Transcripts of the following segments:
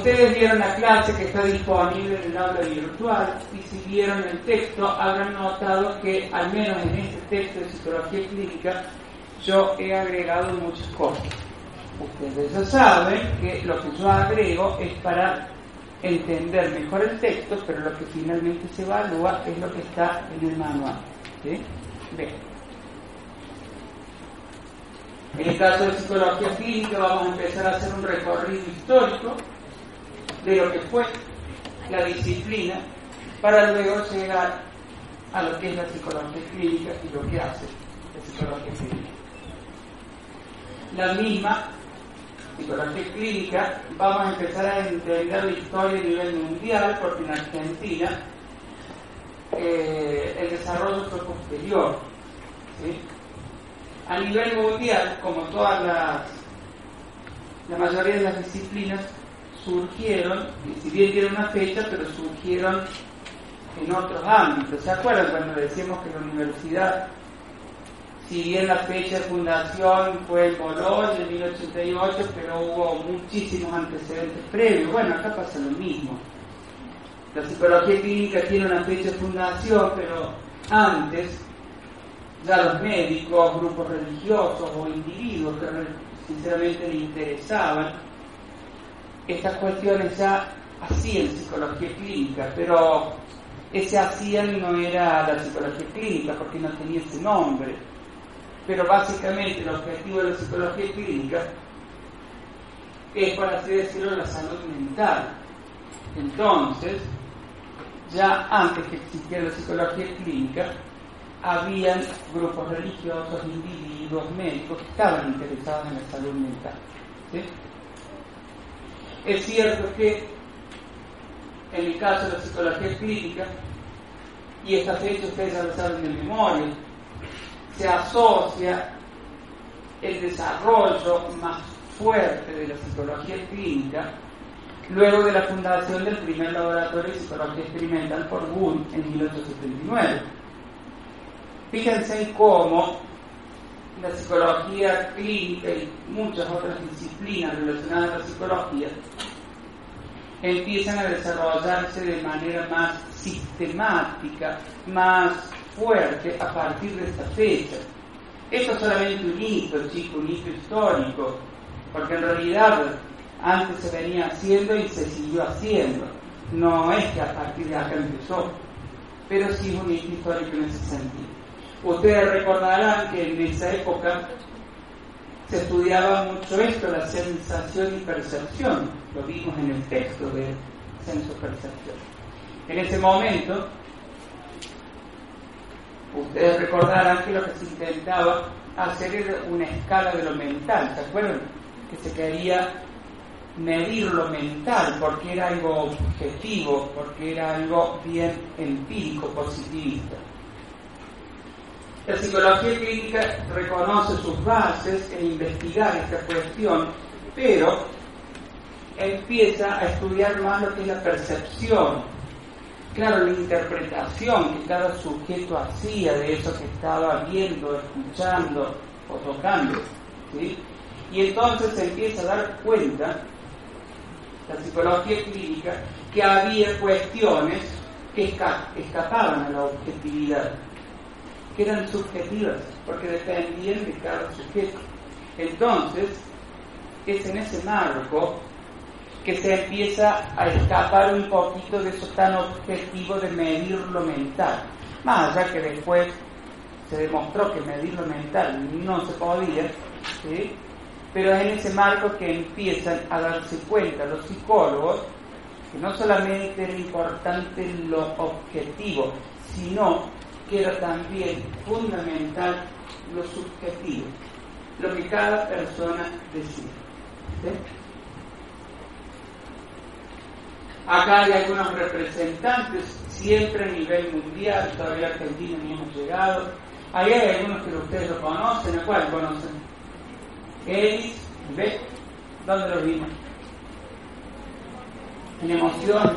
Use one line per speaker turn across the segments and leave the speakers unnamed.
Ustedes vieron la clase que está disponible en el aula virtual y si vieron el texto, habrán notado que al menos en este texto de psicología clínica yo he agregado muchas cosas. Ustedes ya saben que lo que yo agrego es para entender mejor el texto, pero lo que finalmente se evalúa es lo que está en el manual. ¿sí? En el caso de psicología clínica vamos a empezar a hacer un recorrido histórico de lo que fue la disciplina para luego llegar a lo que es la psicología clínica y lo que hace la psicología clínica. La misma psicología clínica vamos a empezar a entender la historia a nivel mundial porque en Argentina eh, el desarrollo fue posterior. A nivel mundial, como todas las, la mayoría de las disciplinas, surgieron, si bien tiene una fecha, pero surgieron en otros ámbitos. ¿Se acuerdan cuando decíamos que la universidad, si bien la fecha de fundación fue en Bolonia en 1088, pero hubo muchísimos antecedentes previos? Bueno, acá pasa lo mismo. La psicología clínica tiene una fecha de fundación, pero antes ya los médicos, grupos religiosos o individuos que sinceramente le interesaban, estas cuestiones ya hacían psicología clínica, pero ese hacían no era la psicología clínica porque no tenía ese nombre. Pero básicamente el objetivo de la psicología clínica es, por así decirlo, la salud mental. Entonces, ya antes que existiera la psicología clínica, habían grupos religiosos, individuos, médicos que estaban interesados en la salud mental. ¿sí? Es cierto que en el caso de la psicología clínica, y esta fecha ustedes ya lo saben de memoria, se asocia el desarrollo más fuerte de la psicología clínica luego de la fundación del primer laboratorio de psicología experimental por Wundt en 1879. Fíjense cómo la psicología clínica y muchas otras disciplinas relacionadas a la psicología empiezan a desarrollarse de manera más sistemática, más fuerte a partir de esta fecha. Esto es solamente un hito, chico, un hito histórico, porque en realidad antes se venía haciendo y se siguió haciendo. No es que a partir de acá empezó, pero sí es un hito histórico en ese sentido. Ustedes recordarán que en esa época se estudiaba mucho esto, la sensación y percepción. Lo vimos en el texto de senso-percepción. En ese momento, ustedes recordarán que lo que se intentaba hacer era una escala de lo mental. ¿Se acuerdan? Que se quería medir lo mental porque era algo objetivo, porque era algo bien empírico, positivista. La psicología clínica reconoce sus bases en investigar esta cuestión, pero empieza a estudiar más lo que es la percepción, claro, la interpretación que cada sujeto hacía de eso que estaba viendo, escuchando o tocando. ¿sí? Y entonces se empieza a dar cuenta, la psicología clínica, que había cuestiones que escapaban a la objetividad que eran subjetivas, porque dependían de cada sujeto. Entonces, es en ese marco que se empieza a escapar un poquito de eso tan objetivo de medir lo mental. Más allá que después se demostró que medir lo mental no se podía, pero es en ese marco que empiezan a darse cuenta los psicólogos que no solamente era importante lo objetivo, sino que era también fundamental lo subjetivo, lo que cada persona decía. Acá hay algunos representantes, siempre a nivel mundial, todavía Argentina ni hemos llegado. Ahí hay algunos que ustedes lo conocen, ¿a cuál conocen? Ellis, ¿ve? ¿Dónde lo vimos? En emociones.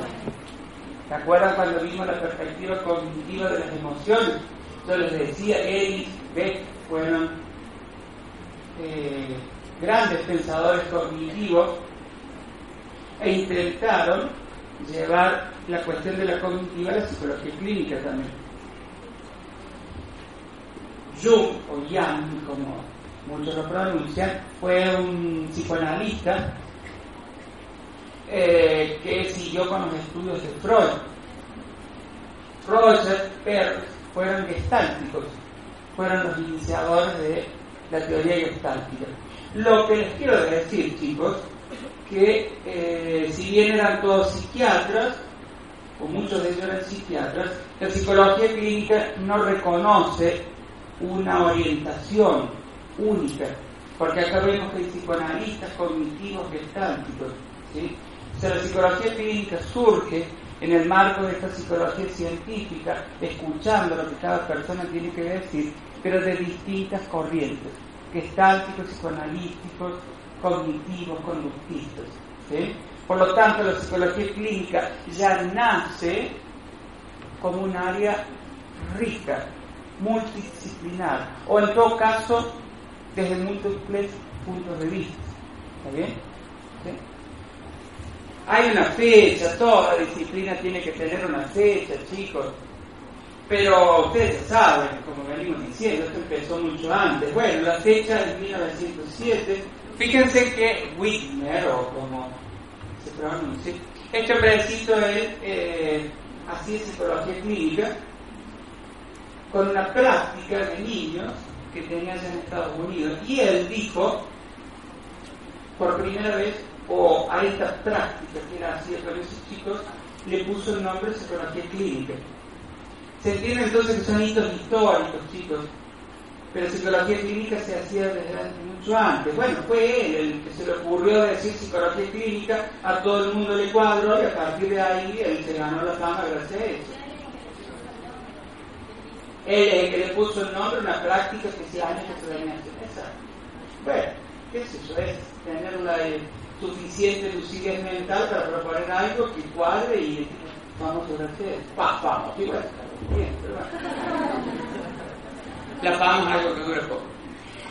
¿Se acuerdan cuando vimos la perspectiva cognitiva de las emociones? Yo les decía, Ellis, Beck fueron eh, grandes pensadores cognitivos e intentaron llevar la cuestión de la cognitiva a la psicología clínica también. Jung, o Yang, como muchos lo pronuncian, fue un psicoanalista eh, que siguió con los estudios de Freud. Roger, Perls fueron gestálticos, fueron los iniciadores de la teoría gestáltica. Lo que les quiero decir, chicos, que eh, si bien eran todos psiquiatras, o muchos de ellos eran psiquiatras, la psicología clínica no reconoce una orientación única, porque acá vemos que hay psicoanalistas cognitivos gestálticos. ¿sí? La psicología clínica surge en el marco de esta psicología científica, escuchando lo que cada persona tiene que decir, pero de distintas corrientes, gestálticos, psicoanalíticos, cognitivos, conductistas. Por lo tanto, la psicología clínica ya nace como un área rica, multidisciplinar, o en todo caso, desde múltiples puntos de vista. ¿Está bien? Hay una fecha, toda disciplina tiene que tener una fecha, chicos. Pero ustedes saben, como venimos diciendo, esto empezó mucho antes. Bueno, la fecha es 1907. Fíjense que Whitmer, o como se pronuncia, este hombrecito es eh, de psicología clínica, con una práctica de niños que tenía en Estados Unidos. Y él dijo, por primera vez, o a esta práctica que era así con esos chicos, le puso el nombre de psicología clínica. Se entiende entonces que son hitos históricos, chicos, pero psicología clínica se hacía desde mucho antes. Bueno, fue él el que se le ocurrió decir psicología clínica, a todo el mundo le cuadró y a partir de ahí él se ganó la fama gracias a eso. Él es el que le puso el nombre a una práctica que se años que se venía a Bueno, ¿qué es eso? Es tener una suficiente lucidez mental para proponer algo que cuadre y vamos a hacer. Pa, vamos, está bien, La fama es algo que dura poco.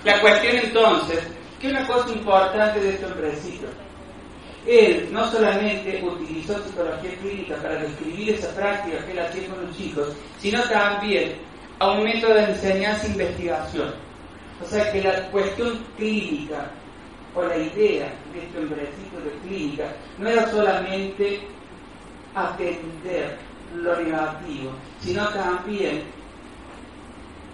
La cuestión entonces, que una cosa importante de este hombrecito, él no solamente utilizó psicología clínica para describir esa práctica que él hacía con los chicos, sino también a un método de enseñanza e investigación. O sea que la cuestión clínica o la idea de este hombrecito de clínica no era solamente atender lo negativo, sino también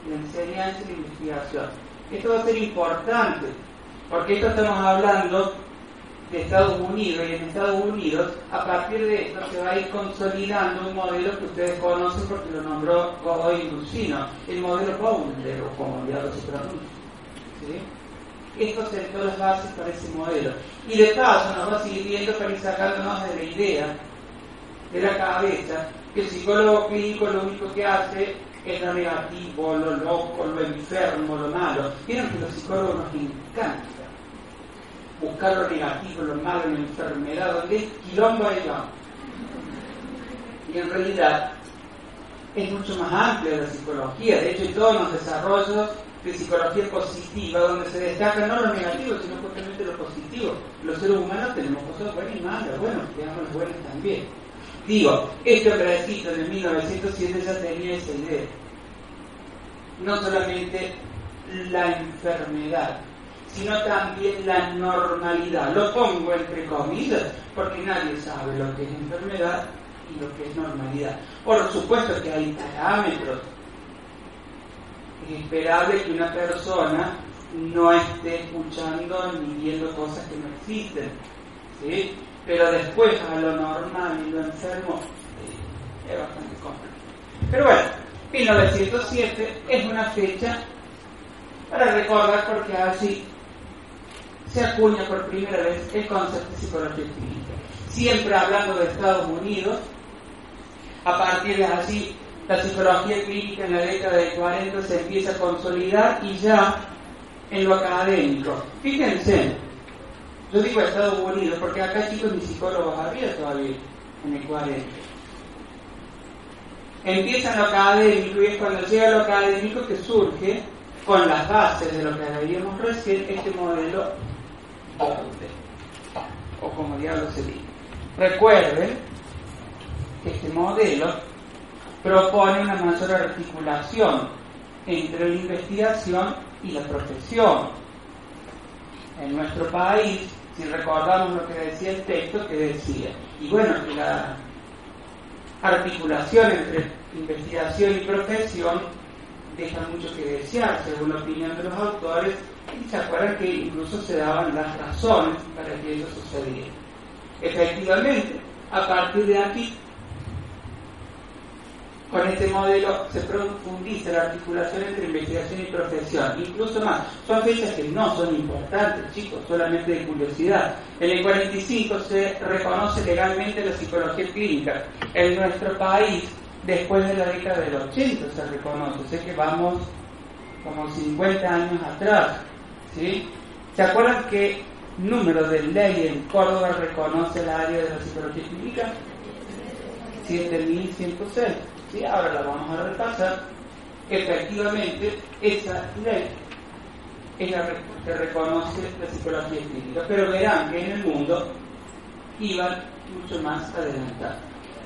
la enseñanza y la investigación. Esto va a ser importante, porque esto estamos hablando de Estados Unidos y en Estados Unidos a partir de esto se va a ir consolidando un modelo que ustedes conocen porque lo nombró Godoy Lucino, el modelo Bowler o como ya lo se pronuncia. ¿sí? Esto sentó las bases para ese modelo. Y de paso nos va a seguir viendo para ir sacándonos de la idea de la cabeza que el psicólogo clínico lo único que hace es lo negativo, lo loco, lo enfermo, lo malo. Vieron que los psicólogos nos encanta buscar lo negativo, lo malo, la enfermedad, donde quilombo allá. Y en realidad es mucho más amplia la psicología. De hecho, hay todos los desarrollos de psicología positiva, donde se destaca no lo negativo, sino justamente lo positivo. Los seres humanos tenemos cosas buenas y malas, bueno, tenemos las buenas también. Digo, este hombrecito en 1907 ya tenía esa idea. No solamente la enfermedad, sino también la normalidad. Lo pongo entre comillas porque nadie sabe lo que es enfermedad y lo que es normalidad. Por supuesto que hay parámetros. Es esperable que una persona no esté escuchando ni viendo cosas que no existen. ¿sí? Pero después a lo normal y lo enfermo eh, es bastante complejo. Pero bueno, 1907 es una fecha para recordar porque así se acuña por primera vez el concepto de psicología clínica. Siempre hablando de Estados Unidos, a partir de así la psicología clínica en la década de 40 se empieza a consolidar y ya en lo académico. Fíjense, yo digo Estados Unidos porque acá chicos ni psicólogos había todavía en el 40. Empieza en lo académico y es cuando llega lo académico que surge con las bases de lo que veíamos recién este modelo o como diablo se dice. Recuerden que este modelo propone una mayor articulación entre la investigación y la profesión. En nuestro país, si recordamos lo que decía el texto, que decía, y bueno, que la articulación entre investigación y profesión deja mucho que desear, según la opinión de los autores, y se acuerdan que incluso se daban las razones para que eso sucediera. Efectivamente, a partir de aquí con este modelo se profundiza la articulación entre investigación y profesión, incluso más. Son fechas que no son importantes, chicos, solamente de curiosidad. En el 45 se reconoce legalmente la psicología clínica. En nuestro país, después de la década del 80 se reconoce. Sé que vamos como 50 años atrás. ¿sí? ¿Se acuerdan qué número de ley en Córdoba reconoce el área de la psicología clínica? 7106. Ahora la vamos a repasar, efectivamente esa ley es la que reconoce la psicología clínica, pero verán que en el mundo iban mucho más adelantados.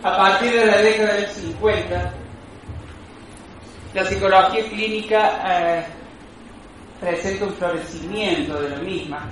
A partir de la década del 50, la psicología clínica eh, presenta un florecimiento de la misma,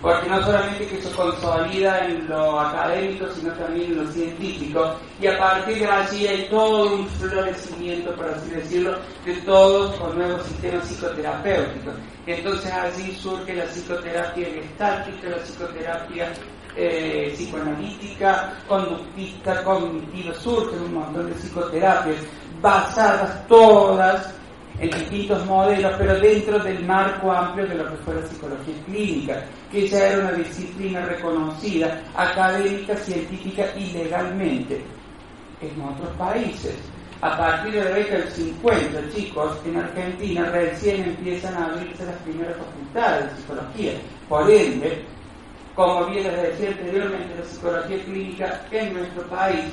porque no solamente que se consolida en lo académico, sino también en lo científico, y a partir de allí hay todo un florecimiento, por así decirlo, de todos con nuevos sistemas psicoterapéuticos. Entonces allí surge la psicoterapia gestáltica, la psicoterapia eh, psicoanalítica, conductista, cognitiva, surgen un montón de psicoterapias basadas todas en distintos modelos, pero dentro del marco amplio de lo que fue la psicología clínica, que ya era una disciplina reconocida académica, científica y legalmente en otros países. A partir de la década del 50, chicos, en Argentina recién empiezan a abrirse las primeras facultades de psicología. Por ende, como bien les decía anteriormente, la psicología clínica en nuestro país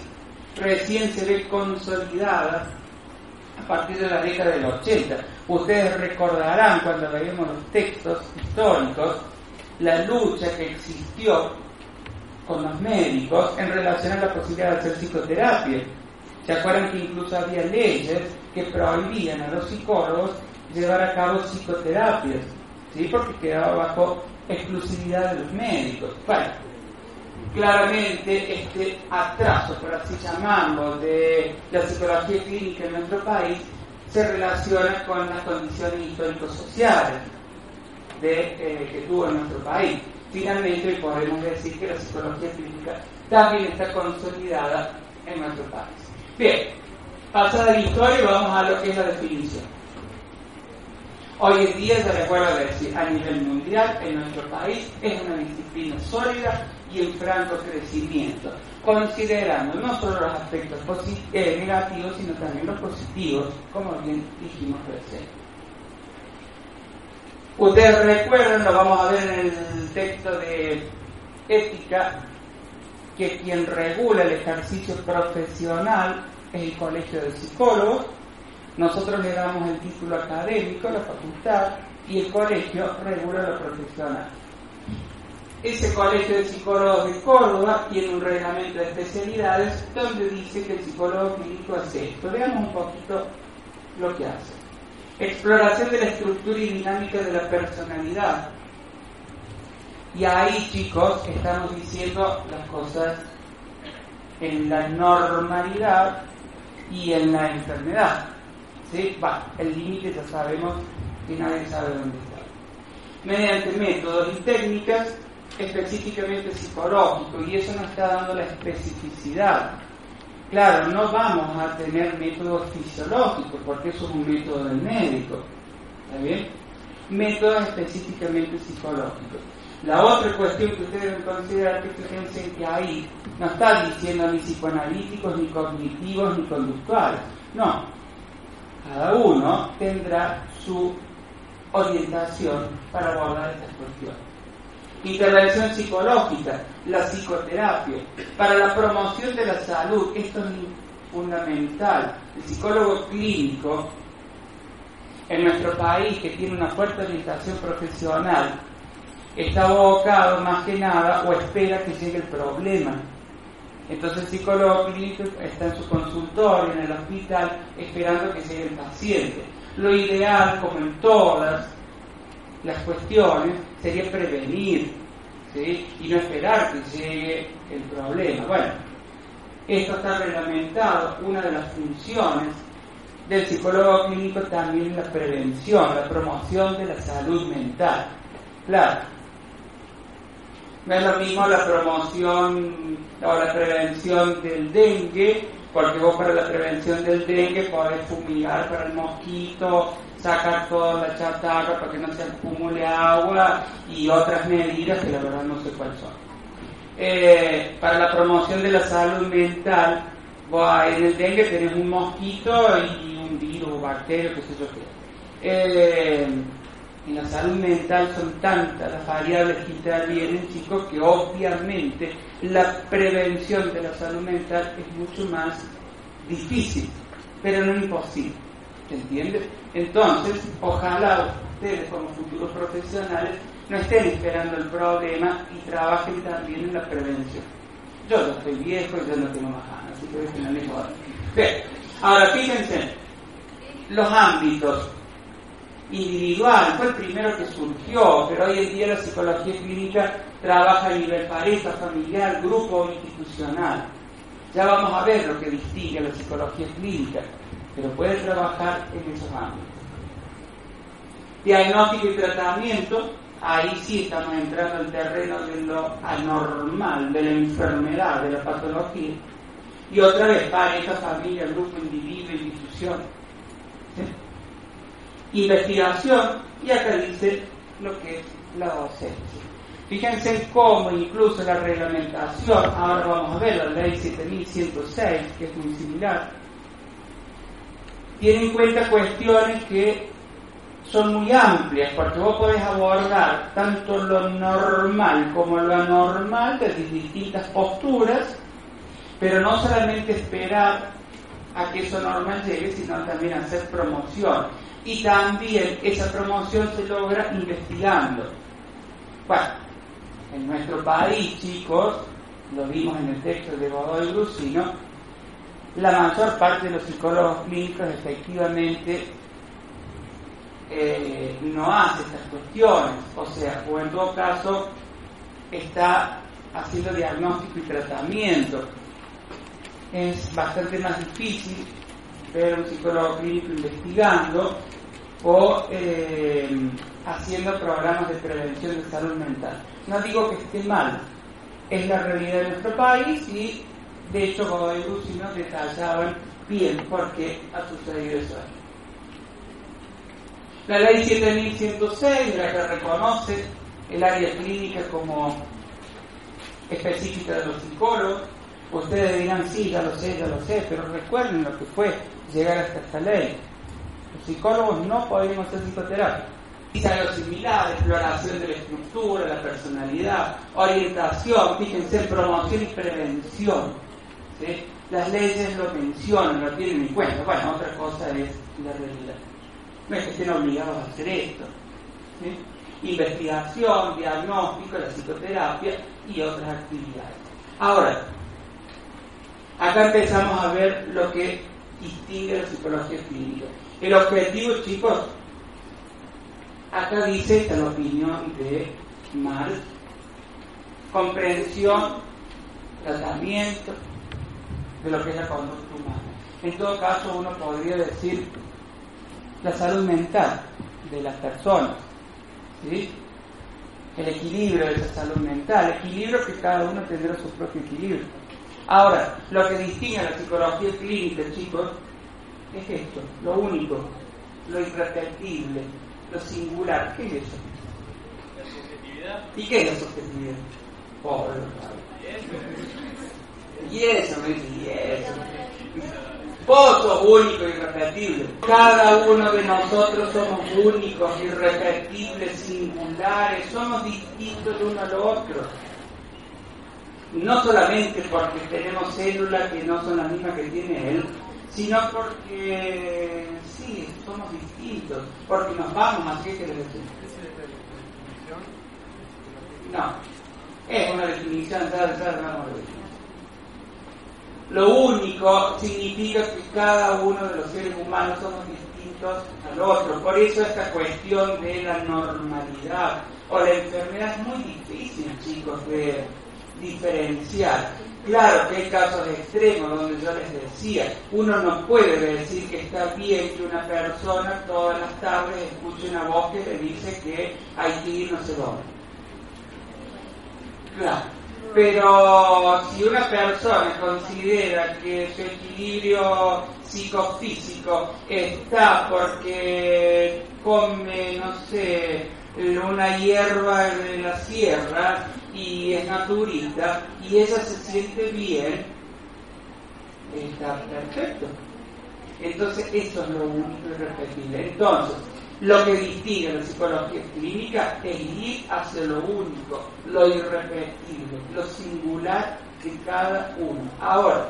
recién se ve consolidada a partir de la década del 80. Ustedes recordarán cuando leemos los textos históricos la lucha que existió con los médicos en relación a la posibilidad de hacer psicoterapia. ¿Se acuerdan que incluso había leyes que prohibían a los psicólogos llevar a cabo psicoterapias? ¿Sí? Porque quedaba bajo exclusividad de los médicos. Bueno, claramente este atraso, por así llamarlo, de la psicología clínica en nuestro país se relaciona con las condiciones históricos-sociales eh, que tuvo nuestro país. Finalmente, podemos decir que la psicología clínica también está consolidada en nuestro país. Bien, pasada la historia, vamos a lo que es la definición. Hoy en día, se recuerda decir, a nivel mundial, en nuestro país, es una disciplina sólida y en franco crecimiento, considerando no solo los aspectos eh, negativos, sino también los positivos, como bien dijimos recién. Ustedes recuerdan, lo vamos a ver en el texto de ética, que quien regula el ejercicio profesional es el Colegio de Psicólogos. Nosotros le damos el título académico, la facultad, y el colegio regula lo profesional. Ese colegio de psicólogos de Córdoba tiene un reglamento de especialidades donde dice que el psicólogo clínico hace esto. Veamos un poquito lo que hace. Exploración de la estructura y dinámica de la personalidad, Y ahí, chicos, estamos diciendo las cosas en la normalidad y en la enfermedad. ¿Sí? Va, el límite ya sabemos que nadie sabe dónde está. Mediante métodos y técnicas específicamente psicológicos, y eso nos está dando la especificidad. Claro, no vamos a tener métodos fisiológicos, porque eso es un método del médico. ¿Está bien? Métodos específicamente psicológicos. La otra cuestión que ustedes deben considerar que fíjense que ahí no está diciendo ni psicoanalíticos, ni cognitivos, ni conductuales. No. Cada uno tendrá su orientación para abordar estas cuestiones. Intervención psicológica, la psicoterapia, para la promoción de la salud, esto es fundamental. El psicólogo clínico en nuestro país, que tiene una fuerte orientación profesional, está abocado más que nada o espera que llegue el problema. Entonces el psicólogo clínico está en su consultorio, en el hospital, esperando que llegue el paciente. Lo ideal, como en todas las cuestiones, sería prevenir y no esperar que llegue el problema. Bueno, esto está reglamentado, una de las funciones del psicólogo clínico también es la prevención, la promoción de la salud mental. Claro, no es lo mismo la promoción o la prevención del dengue, porque vos para la prevención del dengue podés fumigar para el mosquito, sacar toda la chatarra para que no se acumule agua y otras medidas que la verdad no sé cuáles son. Eh, para la promoción de la salud mental, en el dengue tenés un mosquito y un virus, bacteria, qué sé yo qué. Eh, en la salud mental son tantas las variables que intervienen, chicos, que obviamente la prevención de la salud mental es mucho más difícil, pero no imposible. ¿Se entiende? Entonces, ojalá ustedes como futuros profesionales no estén esperando el problema y trabajen también en la prevención. Yo no estoy viejo y yo no tengo más ganas, así que no me Bien, ahora fíjense, los ámbitos individual, fue el primero que surgió, pero hoy en día la psicología clínica trabaja a nivel pareja, familiar, grupo o institucional. Ya vamos a ver lo que distingue la psicología clínica, pero puede trabajar en esos ámbitos. Diagnóstico y tratamiento, ahí sí estamos entrando en terreno de lo anormal, de la enfermedad, de la patología. Y otra vez, pareja, familia, grupo, individuo, institución investigación y acá dice lo que es la docencia. Fíjense cómo incluso la reglamentación, ahora vamos a ver la ley 7106, que es muy similar, tiene en cuenta cuestiones que son muy amplias, porque vos podés abordar tanto lo normal como lo anormal desde distintas posturas, pero no solamente esperar a que eso normal llegue, sino también hacer promoción y también esa promoción se logra investigando. Bueno, en nuestro país, chicos, lo vimos en el texto de Godoy Lucino, la mayor parte de los psicólogos clínicos efectivamente eh, no hace estas cuestiones, o sea, o en todo caso está haciendo diagnóstico y tratamiento. Es bastante más difícil ver un psicólogo clínico investigando o eh, haciendo programas de prevención de salud mental. No digo que esté mal, es la realidad de nuestro país y de hecho Godoy y nos detallaban bien por qué ha sucedido eso. La ley 7106, la que reconoce el área clínica como específica de los psicólogos, ustedes dirán, sí, ya lo sé, ya lo sé, pero recuerden lo que fue llegar hasta esta ley. Los psicólogos no podemos hacer psicoterapia. Dice algo similar, exploración de la estructura, la personalidad, orientación, fíjense, promoción y prevención. Las leyes lo mencionan, lo tienen en cuenta. Bueno, otra cosa es la realidad. No es que estén obligados a hacer esto. Investigación, diagnóstico, la psicoterapia y otras actividades. Ahora, acá empezamos a ver lo que distingue la psicología clínica. El objetivo, chicos, acá dice, esta es la opinión de Marx, comprensión, tratamiento de lo que es la conducta humana. En todo caso, uno podría decir la salud mental de las personas, ¿sí? el equilibrio de esa salud mental, equilibrio que cada uno tendrá su propio equilibrio. Ahora, lo que distingue a la psicología clínica, chicos, es esto, lo único, lo irrepetible, lo singular. ¿Qué es eso?
La subjetividad.
¿Y qué es la subjetividad? Pobre, y eso, me dice, y eso. Vos sos único y irrepetible. Cada uno de nosotros somos únicos, irrepetibles, singulares, somos distintos de uno al otro. No solamente porque tenemos células que no son las mismas que tiene él, sino porque sí, somos distintos, porque nos vamos, así que le decimos. No, es una definición, ¿sabes? ¿sabes? No, no, lo único significa que cada uno de los seres humanos somos distintos al otro. Por eso esta cuestión de la normalidad o la enfermedad es muy difícil, chicos, de diferenciar. Claro que hay casos extremos donde yo les decía, uno no puede decir que está bien que una persona todas las tardes escuche una voz que le dice que hay que ir no sé dónde. Claro. Pero si una persona considera que su equilibrio psicofísico está porque come, no sé, una hierba de la sierra y es naturista y ella se siente bien, está perfecto. Entonces, eso es lo único irrepetible. Entonces, lo que distingue la psicología clínica es ir hacia lo único, lo irrepetible, lo singular de cada uno. Ahora,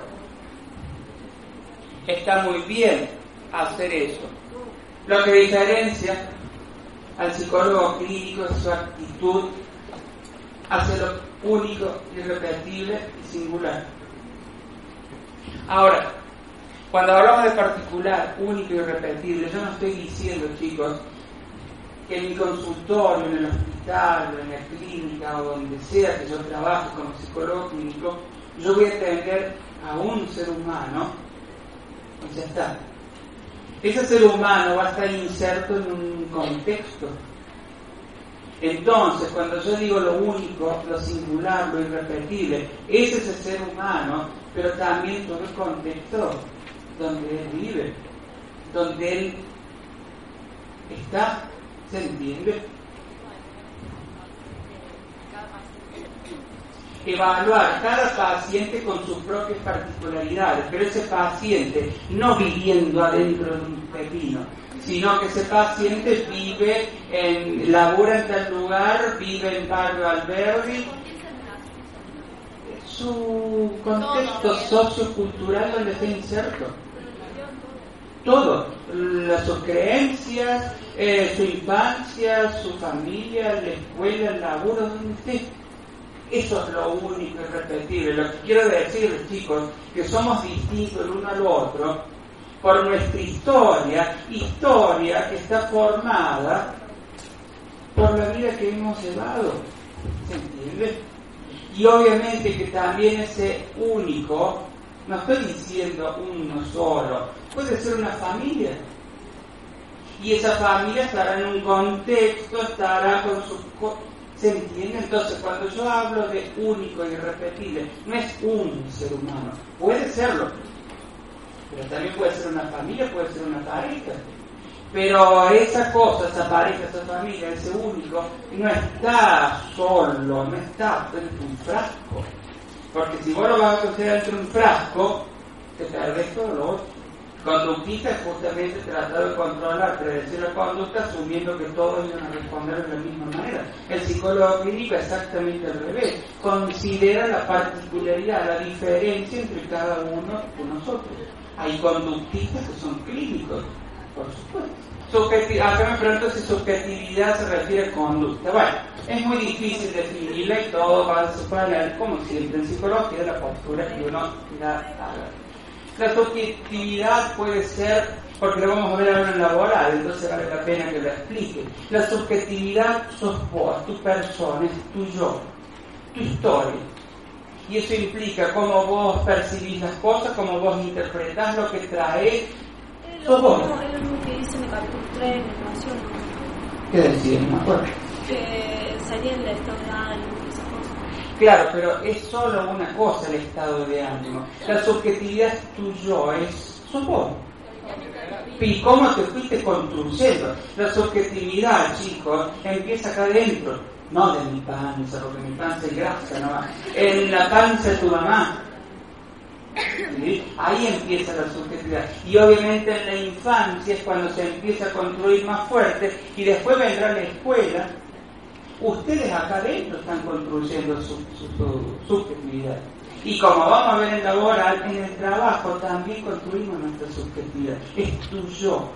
está muy bien hacer eso. Lo que diferencia al psicólogo clínico es su actitud hacia lo único, irrepetible y singular. Ahora, cuando hablamos de particular, único y irrepetible, yo no estoy diciendo, chicos, que en mi consultorio, en el hospital, en la clínica o donde sea que yo trabaje como psicólogo clínico, yo voy a atender a un ser humano y ya está. Ese ser humano va a estar inserto en un contexto. Entonces, cuando yo digo lo único, lo singular, lo irrepetible, es ese ser humano, pero también todo el contexto donde él vive, donde él está, ¿se entiende? Evaluar cada paciente con sus propias particularidades, pero ese paciente no viviendo adentro de un pepino, sino que ese paciente vive en, labora en tal lugar, vive en Barrio Alberdi, su contexto sociocultural donde está inserto. Todo, las, sus creencias, eh, su infancia, su familia, la escuela, el laburo, donde esté. Eso es lo único y repetible. Lo que quiero decir, chicos, que somos distintos el uno al otro por nuestra historia, historia que está formada por la vida que hemos llevado. ¿Se entiende? Y obviamente que también ese único, no estoy diciendo uno solo, puede ser una familia. Y esa familia estará en un contexto, estará con sus... ¿Se entiende? Entonces, cuando yo hablo de único y irrepetible, no es un ser humano, puede serlo, pero también puede ser una familia, puede ser una pareja. Pero esa cosa, esa pareja, esa familia, ese único, no está solo, no está dentro de un frasco. Porque si vos lo vas a considerar dentro de un frasco, te perdés todo lo otro. Conductista es justamente tratar de controlar, predecir la conducta, asumiendo que todos iban a responder de la misma manera. El psicólogo clínico exactamente al revés. Considera la particularidad, la diferencia entre cada uno de nosotros. Hay conductistas que son clínicos, por supuesto. acá me pregunto si subjetividad se refiere a conducta. Bueno, es muy difícil definirla y todo va a suponer, como siempre en psicología, la postura que uno da La subjetividad puede ser, porque lo vamos a ver ahora en laboral, entonces vale la pena que lo explique. La subjetividad sos vos, tu persona, es tu yo. tu historia. Y eso implica cómo vos percibís las cosas, cómo vos interpretás lo que trae.
Lo, mismo, es lo mismo que dice en el capítulo 3 en Educación.
¿Qué decía? No me acuerdo.
Que salía del estado de ánimo y esas cosas.
Claro, pero es solo una cosa el estado de ánimo. La subjetividad tuyo es, sos vos. ¿Y cómo te fuiste construyendo? La subjetividad, chicos, empieza acá adentro, no de mi panza, porque mi panza es grasa, no en la panza de tu mamá. Ahí empieza la subjetividad. Y obviamente en la infancia es cuando se empieza a construir más fuerte y después vendrá la escuela. Ustedes acá adentro están construyendo su, su, su subjetividad. Y como vamos a ver en laboral, en el trabajo también construimos nuestra subjetividad. Es tu yo,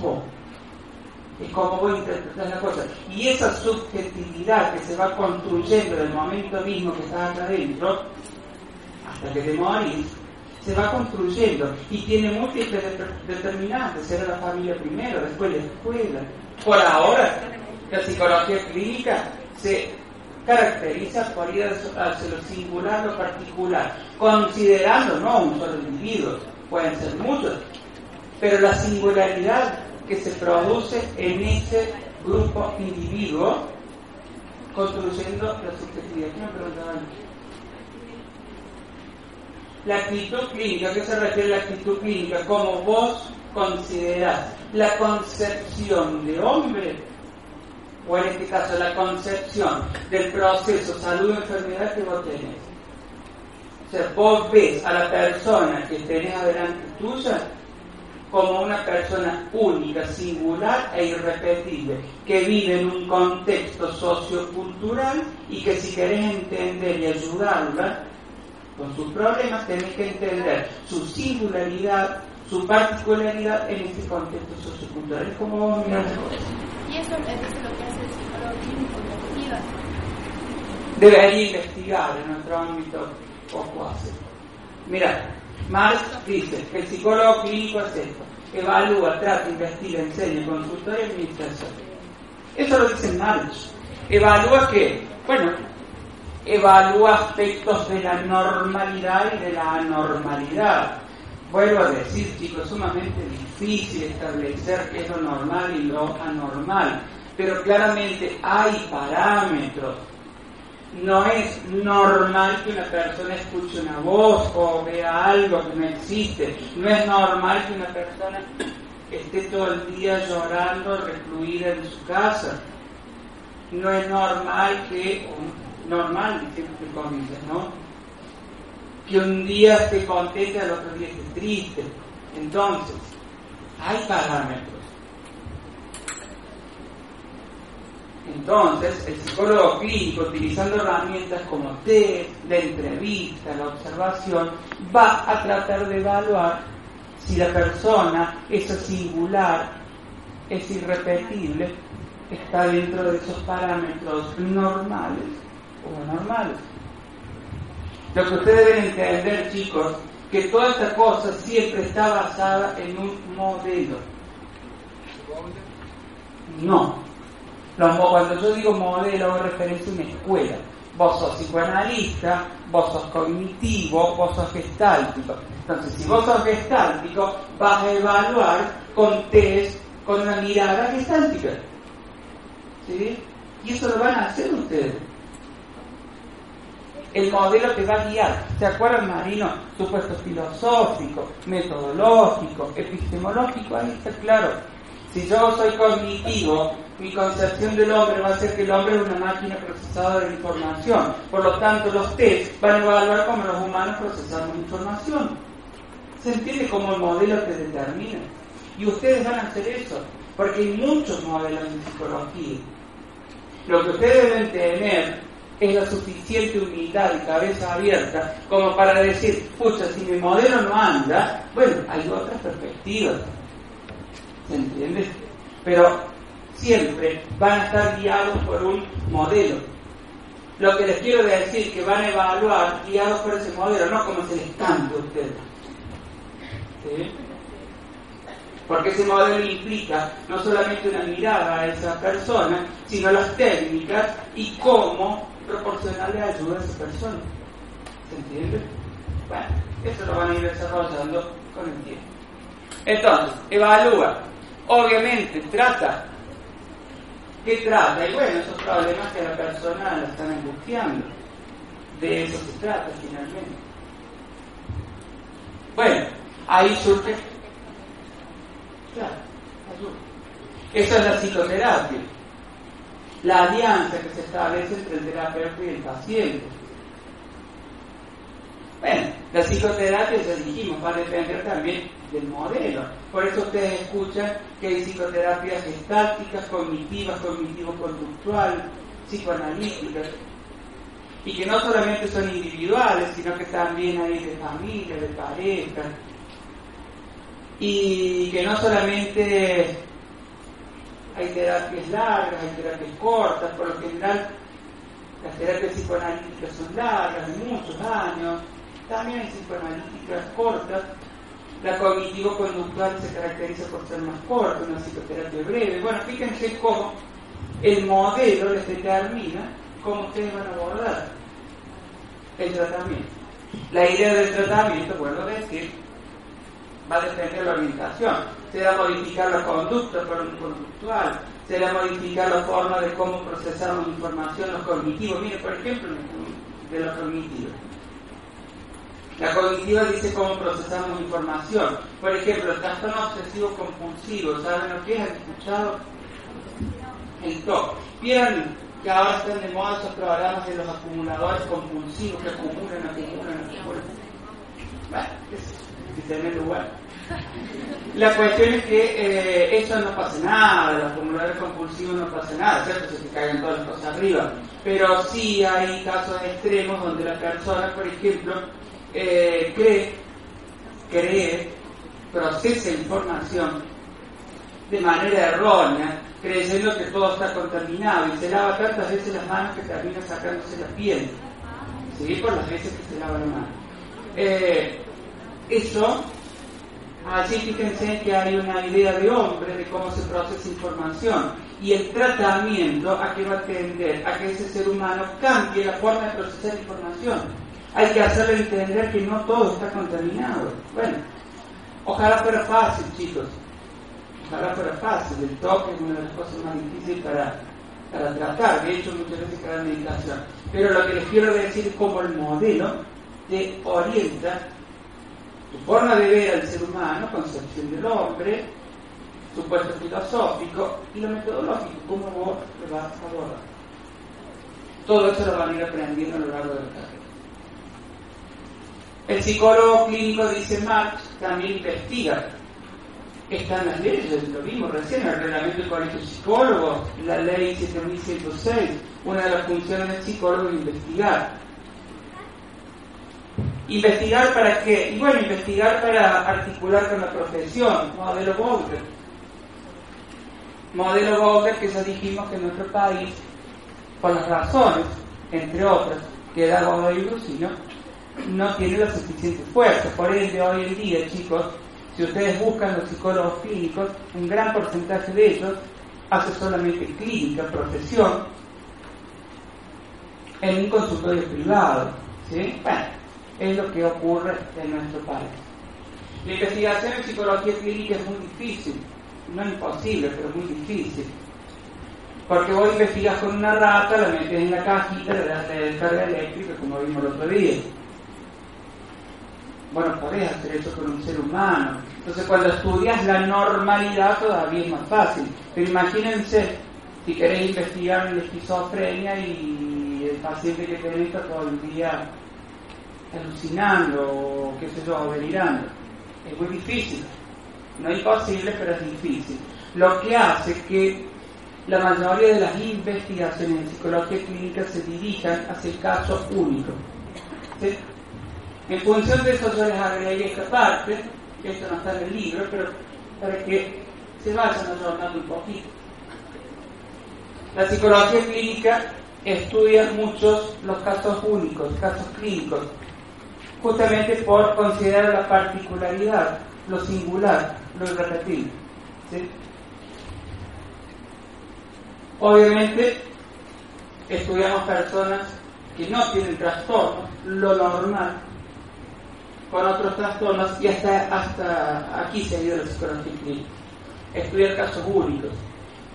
vos. Es como vos interpretas la cosa. Y esa subjetividad que se va construyendo en el momento mismo que estás acá adentro, hasta que te morís, se va construyendo y tiene múltiples determinantes. Será la familia primero, después la escuela. Por ahora, la psicología clínica se caracteriza por ir hacia lo singular, lo particular, considerando no un solo individuo, pueden ser muchos, pero la singularidad que se produce en ese grupo individuo, construyendo la subjetividad. ¿Qué? La actitud clínica, ¿a qué se refiere la actitud clínica? Como vos considerás la concepción de hombre o en este caso la concepción del proceso salud-enfermedad que vos tenés. O sea, vos ves a la persona que tenés adelante tuya como una persona única, singular e irrepetible, que vive en un contexto sociocultural y que si querés entender y ayudarla con sus problemas, tenés que entender su singularidad, su particularidad en ese contexto sociocultural. Es como vos mirás
Y eso es lo que hace el psicólogo clínico, investiga.
Debería investigar en nuestro ámbito poco hace. Mira, Marx dice que el psicólogo clínico es esto, evalúa, trata, investiga, enseña, consulta y administración. Eso lo dice Marx. Evalúa qué? Bueno, evalúa aspectos de la normalidad y de la anormalidad. Vuelvo a decir, chicos, sumamente difícil establecer qué es lo normal y lo anormal, pero claramente hay parámetros. No es normal que una persona escuche una voz o vea algo que no existe. No es normal que una persona esté todo el día llorando, recluida en su casa. No es normal que, normal, entre comillas, ¿no? Que un día esté contenta al otro día esté triste. Entonces, hay parámetros. Entonces, el psicólogo clínico, utilizando herramientas como test, la entrevista, la observación, va a tratar de evaluar si la persona, esa singular, es irrepetible, está dentro de esos parámetros normales o anormales. Lo que ustedes deben entender, chicos, que toda esta cosa siempre está basada en un modelo. No. cuando yo digo modelo, hago referencia a una escuela. Vos sos psicoanalista, vos sos cognitivo, vos sos gestáltico. Entonces, si vos sos gestáltico, vas a evaluar con test, con una mirada gestáltica. ¿Sí? Y eso lo van a hacer ustedes el modelo te va a guiar. ¿Se acuerdan, Marino? Supuesto filosófico, metodológico, epistemológico, ahí está claro. Si yo soy cognitivo, mi concepción del hombre va a ser que el hombre es una máquina procesadora de información. Por lo tanto, los test van a evaluar cómo los humanos procesamos información. ¿Se entiende cómo el modelo te determina? Y ustedes van a hacer eso, porque hay muchos modelos en psicología. Lo que ustedes deben tener es la suficiente humildad y cabeza abierta como para decir, pucha, si mi modelo no anda, bueno, hay otras perspectivas. ¿Se entiende? Pero siempre van a estar guiados por un modelo. Lo que les quiero decir que van a evaluar guiados por ese modelo, no como se les cante a ustedes. Porque ese modelo implica no solamente una mirada a esa persona, sino las técnicas y cómo proporcionarle ayuda a esa persona. ¿Se entiende? Bueno, eso lo van a ir desarrollando con el tiempo. Entonces, evalúa. Obviamente, trata. ¿Qué trata? Y bueno, esos problemas que la persona la están angustiando. De eso se trata finalmente. Bueno, ahí surge. Claro, ayuda. Eso es la psicoterapia. La alianza que se establece entre el terapeuta y el paciente. Bueno, la psicoterapia, ya dijimos, va a depender también del modelo. Por eso ustedes escuchan que hay psicoterapias estáticas, cognitivas, cognitivo-conductual, psicoanalíticas, y que no solamente son individuales, sino que también hay de familia, de pareja, y que no solamente hay terapias largas, hay terapias cortas, por lo general las terapias psicoanalíticas son largas, de muchos años, también hay psicoanalíticas cortas, la cognitivo-conductual se caracteriza por ser más corta, una psicoterapia breve. Bueno, fíjense cómo el modelo les determina cómo ustedes van a abordar el tratamiento. La idea del tratamiento, vuelvo a decir, va a depender de la orientación. Se a modificar la conducta por un conductual, se va a modificar la forma de cómo procesamos información, los cognitivos. Mire, por ejemplo, de los cognitivos. La cognitiva dice cómo procesamos información. Por ejemplo, el trastorno obsesivo compulsivo, ¿saben lo que es? ¿Han escuchado? El TOC. Vieron que ahora están de moda esos programas de los acumuladores compulsivos que acumulan, acumulan, acumulan. Bueno, es, bueno. La cuestión es que eh, eso no pasa nada, los acumuladores compulsivos no pasa nada, ¿cierto? Se te caen todas las cosas arriba. Pero sí hay casos extremos donde la persona, por ejemplo, eh, cree, cree, procesa información de manera errónea, creyendo que todo está contaminado y se lava tantas veces las manos que termina sacándose la piel, ¿sí? por las veces que se lava la mano. Eh, eso, allí fíjense que hay una idea de hombre de cómo se procesa información y el tratamiento a que va a tender a que ese ser humano cambie la forma de procesar información hay que hacerle entender que no todo está contaminado. Bueno, ojalá fuera fácil, chicos. Ojalá fuera fácil. El toque es una de las cosas más difíciles para, para tratar. De hecho, muchas veces cada meditación. Pero lo que les quiero decir es cómo el modelo te orienta tu forma de ver al ser humano, concepción del hombre, su puesto filosófico y lo metodológico, cómo vos lo vas a abordar. Todo eso lo van a ir aprendiendo a lo largo de la carrera. El psicólogo clínico, dice Marx, también investiga. Están las leyes, lo vimos recién, el reglamento del colegio de psicólogos, la ley 7106. Una de las funciones del psicólogo es investigar. ¿Investigar para qué? Y bueno, investigar para articular con la profesión, modelo Bowler. Modelo Bowler que ya dijimos que en nuestro país, por las razones, entre otras, que da Godoy y ¿no? no tiene la suficiente fuerza. Por ende, hoy en día, chicos, si ustedes buscan los psicólogos clínicos, un gran porcentaje de ellos hace solamente clínica, profesión, en un consultorio privado. ¿sí? Bueno, es lo que ocurre en nuestro país. La investigación en psicología clínica es muy difícil, no imposible, pero muy difícil. Porque vos investigas con una rata, la metes en la cajita, le das la descarga eléctrica, como vimos el otro día. Bueno, podés hacer eso con un ser humano. Entonces, cuando estudias la normalidad, todavía es más fácil. Pero imagínense si querés investigar la esquizofrenia y el paciente que tenés todo el día alucinando o qué sé yo, delirando. Es muy difícil. No es imposible, pero es difícil. Lo que hace que la mayoría de las investigaciones en psicología clínica se dirijan hacia el caso único. En función de eso yo les agregué esta parte, que esto no está en el libro, pero para que se vayan adornando un poquito. La psicología clínica estudia muchos los casos únicos, casos clínicos, justamente por considerar la particularidad, lo singular, lo irrepetible. Obviamente, estudiamos personas que no tienen trastornos, lo normal, con otros trastornos, y hasta, hasta aquí se ha ido la psicología. Estudiar casos únicos.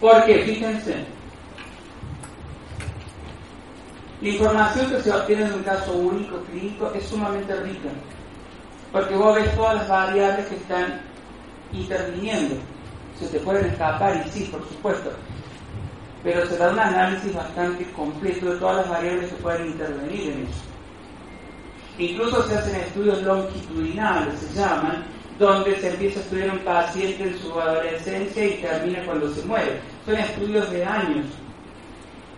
Porque, fíjense, la información que se obtiene de un caso único clínico es sumamente rica, porque vos ves todas las variables que están interviniendo. Se te pueden escapar, y sí, por supuesto, pero se da un análisis bastante completo de todas las variables que pueden intervenir en eso. Incluso se hacen estudios longitudinales, se llaman, donde se empieza a estudiar un paciente en su adolescencia y termina cuando se muere. Son estudios de años.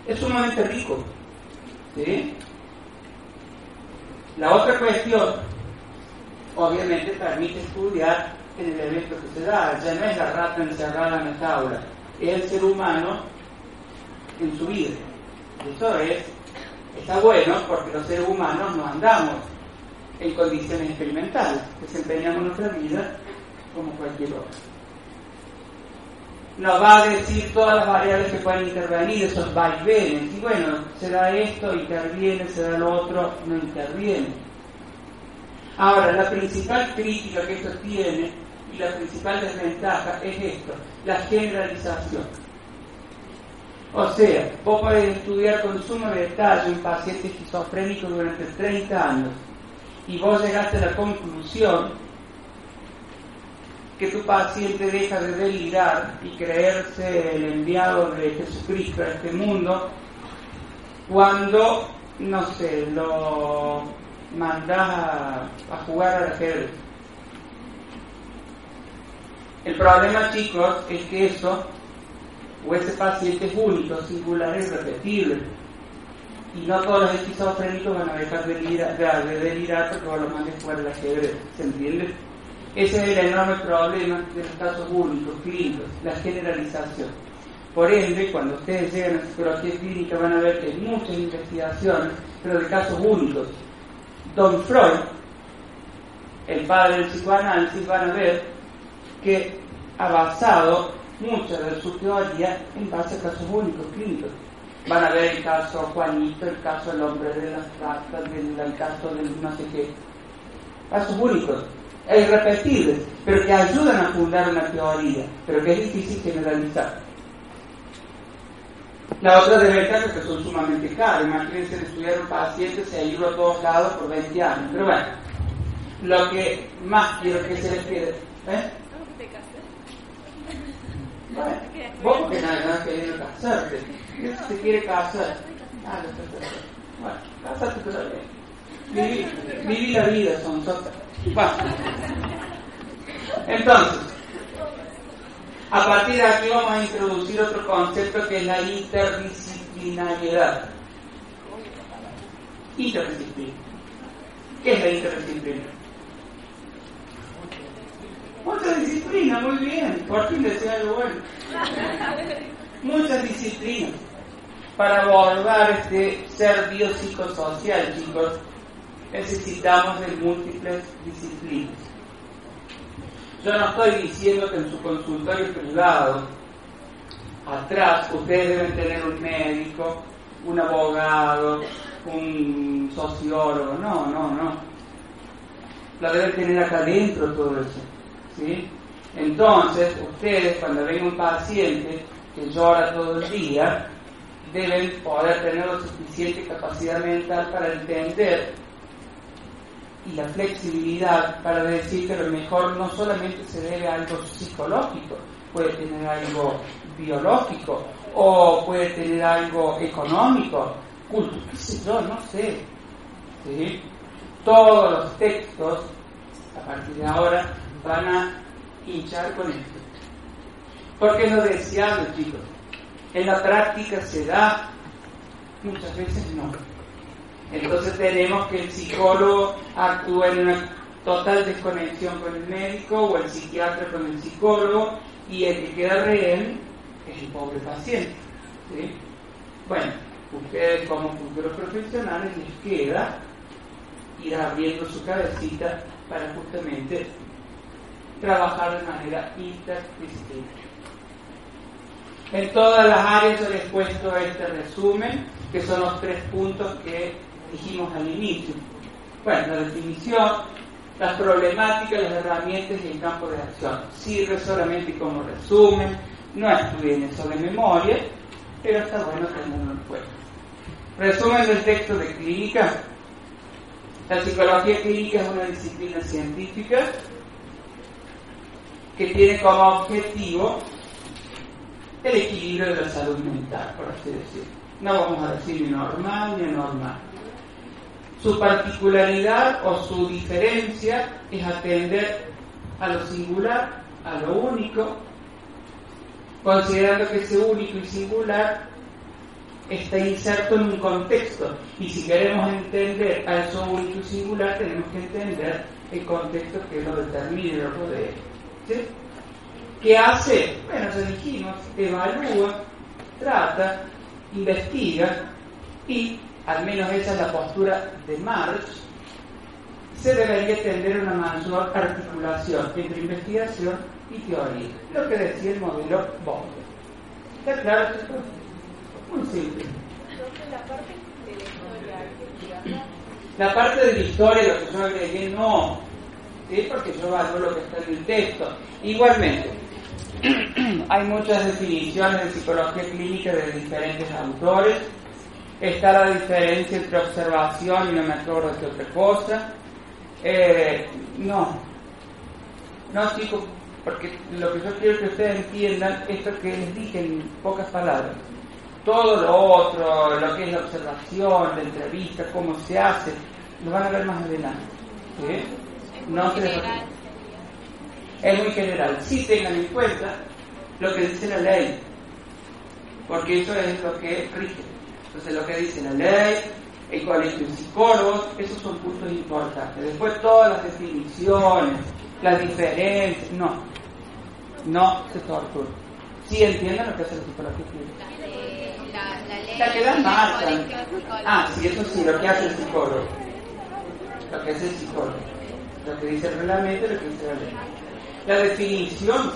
Es sumamente rico. ¿Sí? La otra cuestión, obviamente, permite estudiar el evento que se da. Ya no es la rata encerrada en la jaula, es el ser humano en su vida. Eso es, está bueno porque los seres humanos no andamos en condiciones experimentales, desempeñamos nuestra vida como cualquier otra. Nos va a decir todas las variables que pueden intervenir, esos vaivenes, y bueno, se da esto, interviene, se da lo otro, no interviene. Ahora, la principal crítica que esto tiene y la principal desventaja es esto, la generalización. O sea, vos podés estudiar con sumo detalle un paciente esquizofrénico durante 30 años y vos llegaste a la conclusión que tu paciente deja de delirar y creerse el enviado de Jesucristo a este mundo cuando, no sé, lo mandás a, jugar al ajedrez. El problema, chicos, es que eso o ese paciente es único, singular y repetible. Y no todos los esquizofrénicos van a dejar de delirar, de, delirar porque vos los mandes fuera del ajedrez, ¿se entiende? Ese es el enorme problema de los casos únicos, clínicos, la generalización. Por ende, cuando ustedes llegan a psicología clínica van a ver que hay muchas investigaciones, pero de casos únicos. Don Freud, el padre del psicoanálisis, van a ver que ha basado mucha de su teoría en base a casos únicos clínicos. Van a ver el caso Juanito, el caso del hombre de las ratas, el, caso del no sé qué. Casos únicos, e irrepetibles, pero que ayudan a fundar una teoría, pero que es difícil generalizar. La otra desventaja es que son sumamente caros. Imagínense estudiar un paciente, se ayuda a todos lados por 20 años. Pero bueno, lo que más quiero que se les quede. ¿eh? Bueno, vos porque nada más querido casarte. Dios se quiere casar. Ah, no, bueno, casate todavía. Viví, viví la vida, son sotas. Entonces, a partir de aquí vamos a introducir otro concepto que es la interdisciplinariedad. Interdisciplina. ¿Qué es la interdisciplina? Mucha disciplina, muy bien. Por fin decía algo bueno. Muchas disciplinas para abordar este ser biopsicosocial, chicos. Necesitamos de múltiples disciplinas. Yo no estoy diciendo que en su consultorio privado, atrás, ustedes deben tener un médico, un abogado, un sociólogo. No, no, no. Lo deben tener acá adentro todo eso. ¿sí? Entonces, ustedes cuando ven un paciente que llora todo el día, deben poder tener la suficiente capacidad mental para entender y la flexibilidad para decir que lo mejor no solamente se debe a algo psicológico, puede tener algo biológico o puede tener algo económico, culto, qué sé yo, no sé. ¿sí? Todos los textos, a partir de ahora, van a hinchar con esto. Porque es lo deseable, chicos. En la práctica se da, muchas veces no. Entonces tenemos que el psicólogo actúe en una total desconexión con el médico o el psiquiatra con el psicólogo y el que queda rehén es el pobre paciente. Bueno, ustedes como futuros profesionales les queda ir abriendo su cabecita para justamente trabajar de manera interdisciplinaria. En todas las áreas yo les puesto este resumen, que son los tres puntos que dijimos al inicio. Bueno, la definición, las problemáticas, las herramientas y el campo de acción. Sirve solamente como resumen, no estudien eso de memoria, pero está bueno tenerlo en cuenta. Resumen del texto de clínica. La psicología clínica es una disciplina científica que tiene como objetivo el equilibrio de la salud mental, por así decirlo. No vamos a decir ni normal ni anormal. Su particularidad o su diferencia es atender a lo singular, a lo único, considerando que ese único y singular está inserto en un contexto. Y si queremos entender a eso único y singular, tenemos que entender el contexto que lo determina y lo rodea. ¿Qué hace? Bueno, ya dijimos, evalúa, trata, investiga y, al menos esa es la postura de Marx, se debería tener una mayor articulación entre investigación y teoría, lo que decía el modelo Bond. ¿Está claro, chicos? Muy simple.
La parte de la historia,
lo que yo agregué, no, ¿sí? porque yo valoro lo que está en el texto. Igualmente, hay muchas definiciones de psicología clínica de diferentes autores. Está la diferencia entre observación y no me acuerdo de otra cosa. Eh, no, no chicos, porque lo que yo quiero que ustedes entiendan esto que les dije en pocas palabras. Todo lo otro, lo que es la observación, la entrevista, cómo se hace, lo van a ver más adelante. ¿sí? No se les es muy general. Sí tengan en cuenta lo que dice la ley, porque eso es lo que rige. Entonces lo que dice la ley, el colegio de psicólogos, esos son puntos importantes. Después todas las definiciones, las diferencias, no, no se tortura. Sí entienden lo que hace la psicología clínica.
la, la, la ley,
La que da marcha.
el colegio psicológico.
Ah, sí, eso sí, lo que hace el psicólogo. Lo que hace el psicólogo. Lo que dice el reglamento y lo que dice la ley. La definición,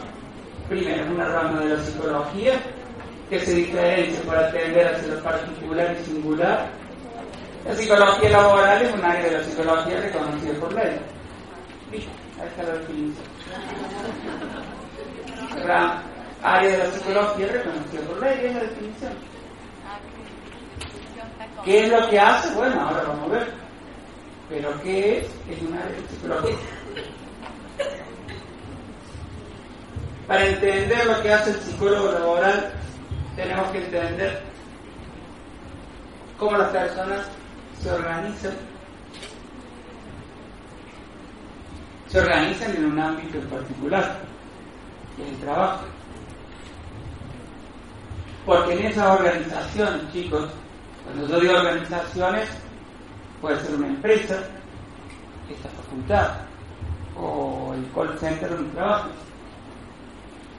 primero, es una rama de la psicología que se diferencia por atender hacia lo particular y singular. La psicología laboral es un área de la psicología reconocida por ley. Ahí está la definición. Ra- área de la psicología reconocida por ley es la definición. ¿Qué es lo que hace? Bueno, ahora vamos a ver. Pero ¿qué es? Es un área de psicología. Para entender lo que hace el psicólogo laboral, tenemos que entender cómo las personas se organizan. Se organizan en un ámbito en particular, el trabajo. Porque en esas organizaciones, chicos, cuando yo digo organizaciones, puede ser una empresa, esta facultad, o el call center donde trabajo.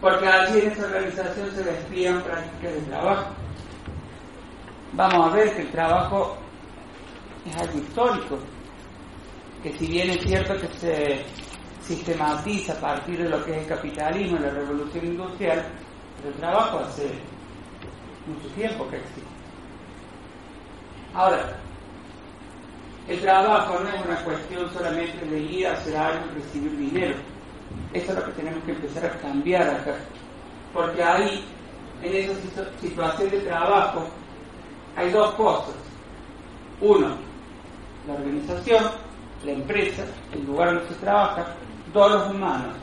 Porque allí en esa organización se despliegan prácticas de trabajo. Vamos a ver que el trabajo es algo histórico, que si bien es cierto que se sistematiza a partir de lo que es el capitalismo y la revolución industrial, el trabajo hace mucho tiempo que existe. Ahora, el trabajo no es una cuestión solamente de ir a hacer algo y recibir dinero. Eso es lo que tenemos que empezar a cambiar acá. Porque ahí, en esa situ- situación de trabajo, hay dos cosas. Uno, la organización, la empresa, el lugar donde se trabaja, todos los humanos.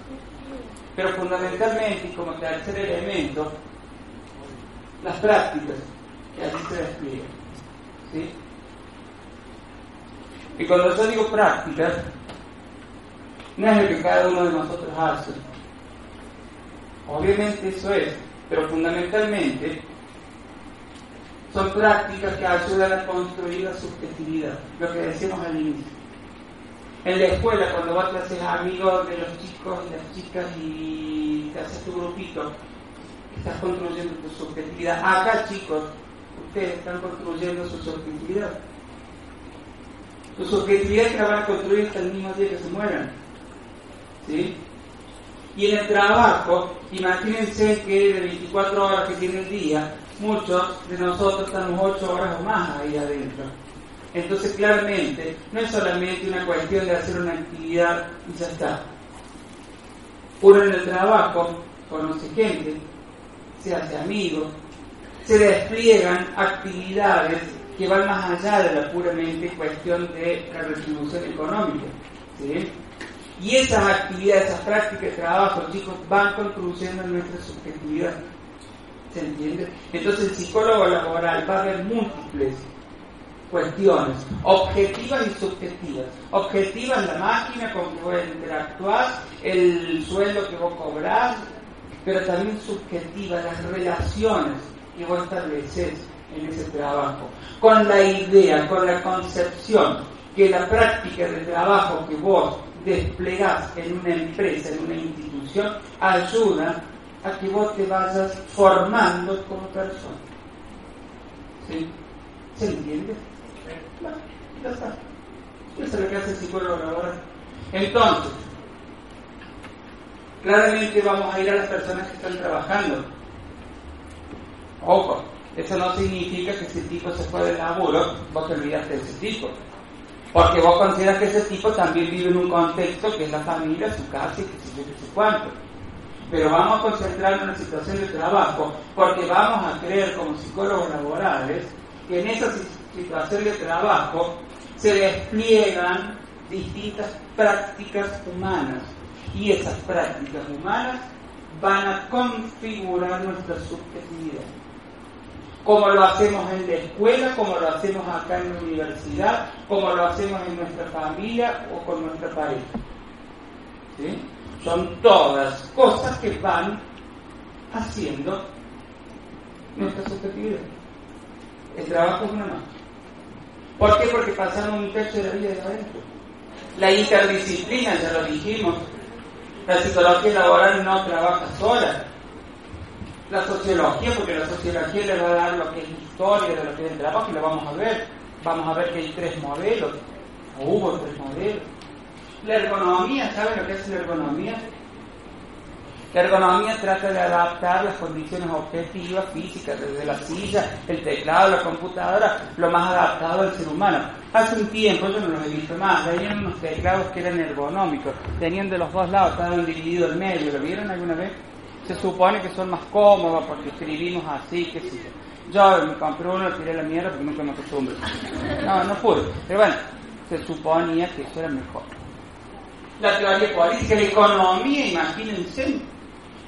Pero fundamentalmente, como tercer elemento, las prácticas que allí se despliegan. ¿sí? Y cuando yo digo prácticas, no es lo que cada uno de nosotros hace. Obviamente eso es, pero fundamentalmente son prácticas que ayudan a construir la subjetividad, lo que decíamos al inicio. En la escuela, cuando vas te haces amigos de los chicos y las chicas y te haces tu grupito, estás construyendo tu subjetividad. Acá, chicos, ustedes están construyendo su subjetividad. Su subjetividad que la van a construir hasta el mismo día que se mueran. ¿Sí? Y en el trabajo, imagínense que de 24 horas que tiene el día, muchos de nosotros estamos 8 horas o más ahí adentro. Entonces, claramente, no es solamente una cuestión de hacer una actividad y ya está. Uno en el trabajo conoce gente, se hace amigo, se despliegan actividades que van más allá de la puramente cuestión de la retribución económica. Y esas actividades, esas prácticas de trabajo, chicos, van contribuyendo a nuestra subjetividad. ¿Se entiende? Entonces el psicólogo laboral va a ver múltiples cuestiones, objetivas y subjetivas. Objetivas, la máquina con que vos interactuar, el sueldo que vos cobrás, pero también subjetivas, las relaciones que vos estableces en ese trabajo, con la idea, con la concepción que la práctica de trabajo que vos desplegás en una empresa, en una institución, ayuda a que vos te vayas formando como persona. ¿Sí? ¿Se entiende? Bueno, ya está. Eso es lo que hace el psicólogo laboral. Entonces, claramente vamos a ir a las personas que están trabajando. Ojo, eso no significa que ese tipo se fue del laburo, vos te olvidaste de ese tipo. Porque vos consideras que ese tipo también vive en un contexto que es la familia, su casa y que se qué sé cuánto. Pero vamos a concentrarnos en la situación de trabajo, porque vamos a creer como psicólogos laborales que en esa situación de trabajo se despliegan distintas prácticas humanas y esas prácticas humanas van a configurar nuestra subjetividad como lo hacemos en la escuela, como lo hacemos acá en la universidad, como lo hacemos en nuestra familia o con nuestra pareja. ¿Sí? Son todas cosas que van haciendo nuestra subjetividad. El trabajo es una más. ¿Por qué? Porque pasamos un tercio de la vida de adentro. La interdisciplina, ya lo dijimos, la psicología laboral no trabaja sola, la sociología, porque la sociología le va a dar lo que es historia de lo que es el trabajo y lo vamos a ver. Vamos a ver que hay tres modelos, o hubo tres modelos. La ergonomía, ¿saben lo que es la ergonomía? La ergonomía trata de adaptar las condiciones objetivas, físicas, desde la silla, el teclado, la computadora, lo más adaptado al ser humano. Hace un tiempo, yo no los he visto más, venían unos teclados que eran ergonómicos, tenían de los dos lados, estaban divididos el medio, ¿lo vieron alguna vez? Se supone que son más cómodos porque escribimos así, que si yo me compré uno, tiré la mierda porque nunca me acostumbro. No, no pude. Pero bueno, se suponía que eso era mejor. La teoría política, la economía, imagínense,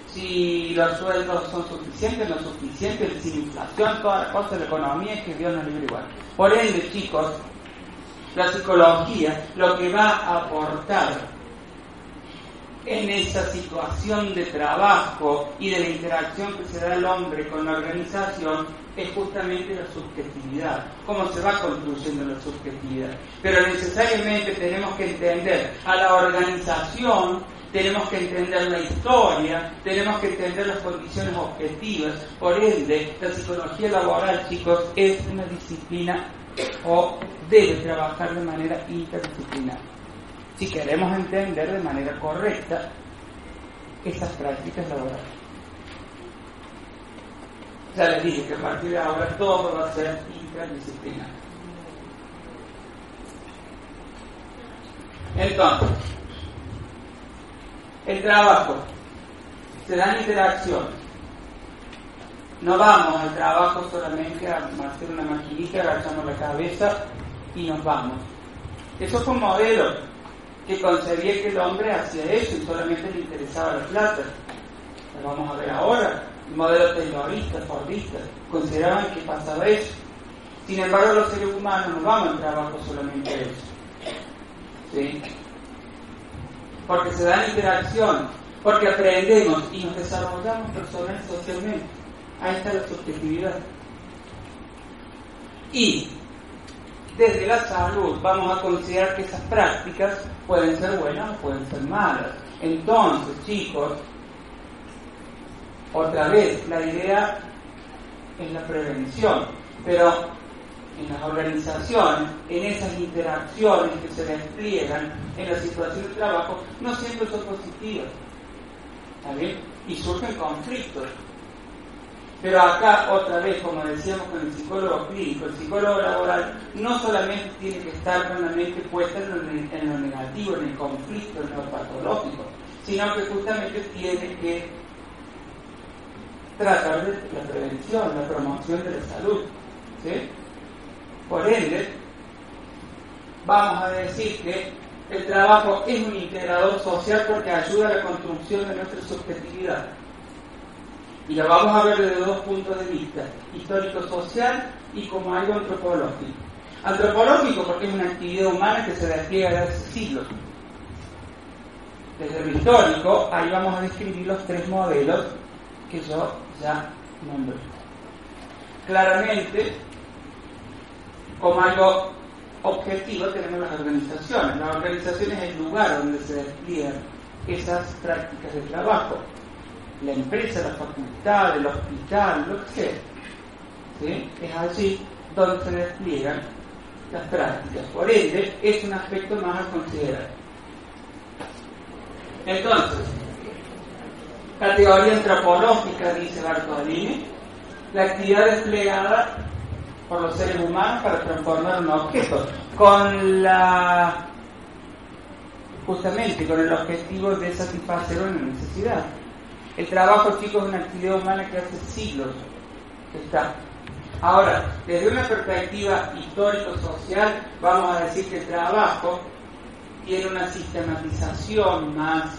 si los sueldos son suficientes, no suficientes, sin inflación, toda la cosa de la economía es que Dios nos libre igual. Por ende, chicos, la psicología lo que va a aportar en esa situación de trabajo y de la interacción que se da el hombre con la organización es justamente la subjetividad, cómo se va construyendo la subjetividad. Pero necesariamente tenemos que entender a la organización, tenemos que entender la historia, tenemos que entender las condiciones objetivas. Por ende, la psicología laboral, chicos, es una disciplina o debe trabajar de manera interdisciplinar si queremos entender de manera correcta esas prácticas laborales. Ya les dije que a partir de ahora todo va a ser interdisciplinar. Entonces, el trabajo, se dan interacciones. No vamos al trabajo solamente a hacer una maquinita, agachamos la cabeza y nos vamos. Eso es un modelo que concebía que el hombre hacía eso y solamente le interesaba la plata. Lo vamos a ver ahora. El modelo terrorista, fordista, consideraban que pasaba eso. Sin embargo, los seres humanos no vamos al trabajo solamente eso. ¿Sí? Porque se dan interacción, porque aprendemos y nos desarrollamos personal socialmente. Ahí está la subjetividad. Y desde la salud vamos a considerar que esas prácticas pueden ser buenas o pueden ser malas. Entonces, chicos, otra vez, la idea es la prevención, pero en las organizaciones, en esas interacciones que se despliegan en la situación de trabajo, no siempre son positivas. ¿Está bien? Y surgen conflictos. Pero acá, otra vez, como decíamos con el psicólogo clínico, el psicólogo laboral no solamente tiene que estar con la mente puesta en lo, negativo, en el conflicto, en lo patológico, sino que justamente tiene que tratar de la prevención, la promoción de la salud. Por ende, vamos a decir que el trabajo es un integrador social porque ayuda a la construcción de nuestra subjetividad. Y lo vamos a ver desde dos puntos de vista, histórico-social y como algo antropológico. Antropológico porque es una actividad humana que se despliega desde hace siglos. Desde lo histórico, ahí vamos a describir los tres modelos que yo ya nombré. Claramente, como algo objetivo tenemos las organizaciones. Las organizaciones es el lugar donde se despliegan esas prácticas de trabajo. La empresa, la facultad, el hospital, lo que sea. Es allí donde se despliegan las prácticas. Por ende, es un aspecto más a considerar. Entonces, categoría antropológica, dice Bartolini, la actividad desplegada por los seres humanos para transformar un objeto, con la justamente con el objetivo de satisfacer una necesidad. El trabajo, chicos, es una actividad humana que hace siglos está. Ahora, desde una perspectiva histórico-social, vamos a decir que el trabajo tiene una sistematización más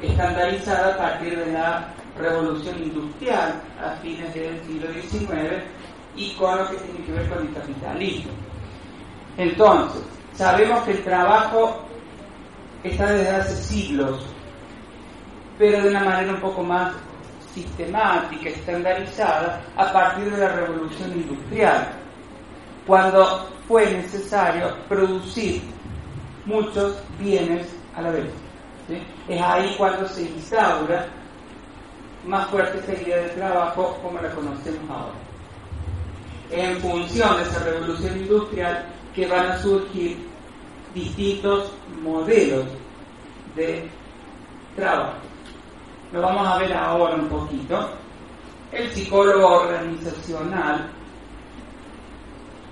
estandarizada a partir de la revolución industrial a fines del siglo XIX y con lo que tiene que ver con el capitalismo. Entonces, sabemos que el trabajo está desde hace siglos, pero de una manera un poco más sistemática, estandarizada, a partir de la revolución industrial, cuando fue necesario producir muchos bienes a la vez. Es ahí cuando se instaura más fuerte esa idea de trabajo como la conocemos ahora en función de esa revolución industrial que van a surgir distintos modelos de trabajo. Lo vamos a ver ahora un poquito. El psicólogo organizacional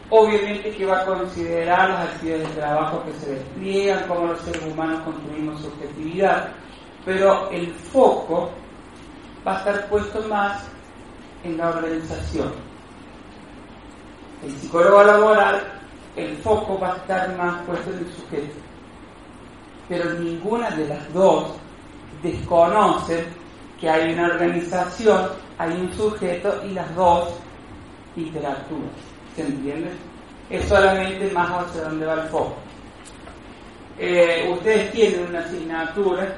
obviamente que va a considerar las actividades de trabajo que se despliegan, cómo los seres humanos construimos subjetividad, pero el foco va a estar puesto más en la organización el psicólogo laboral, el foco va a estar más puesto en el sujeto. Pero ninguna de las dos desconoce que hay una organización, hay un sujeto y las dos interactúan. ¿Se entiende? Es solamente más hacia dónde va el foco. Eh, ustedes tienen una asignatura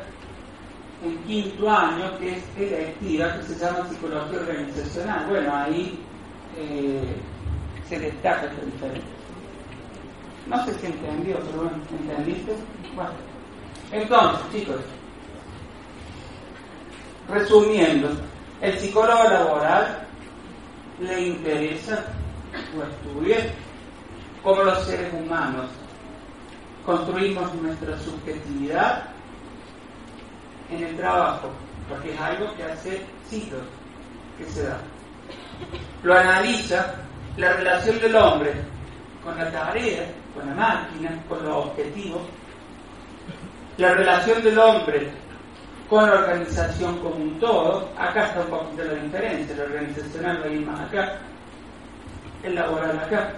en quinto año que es electiva, que se llama psicología organizacional. Bueno, ahí eh, se destaca esta diferencia. No sé si entendió, pero bueno, ¿entendiste? Entonces, chicos, resumiendo, el psicólogo laboral le interesa o estudia cómo los seres humanos construimos nuestra subjetividad en el trabajo, porque es algo que hace siglos que se da. Lo analiza la relación del hombre con la tarea, con la máquina, con los objetivos, la relación del hombre con la organización como un todo, acá está un poquito la diferencia, la organizacional va a ir más acá, el laboral acá,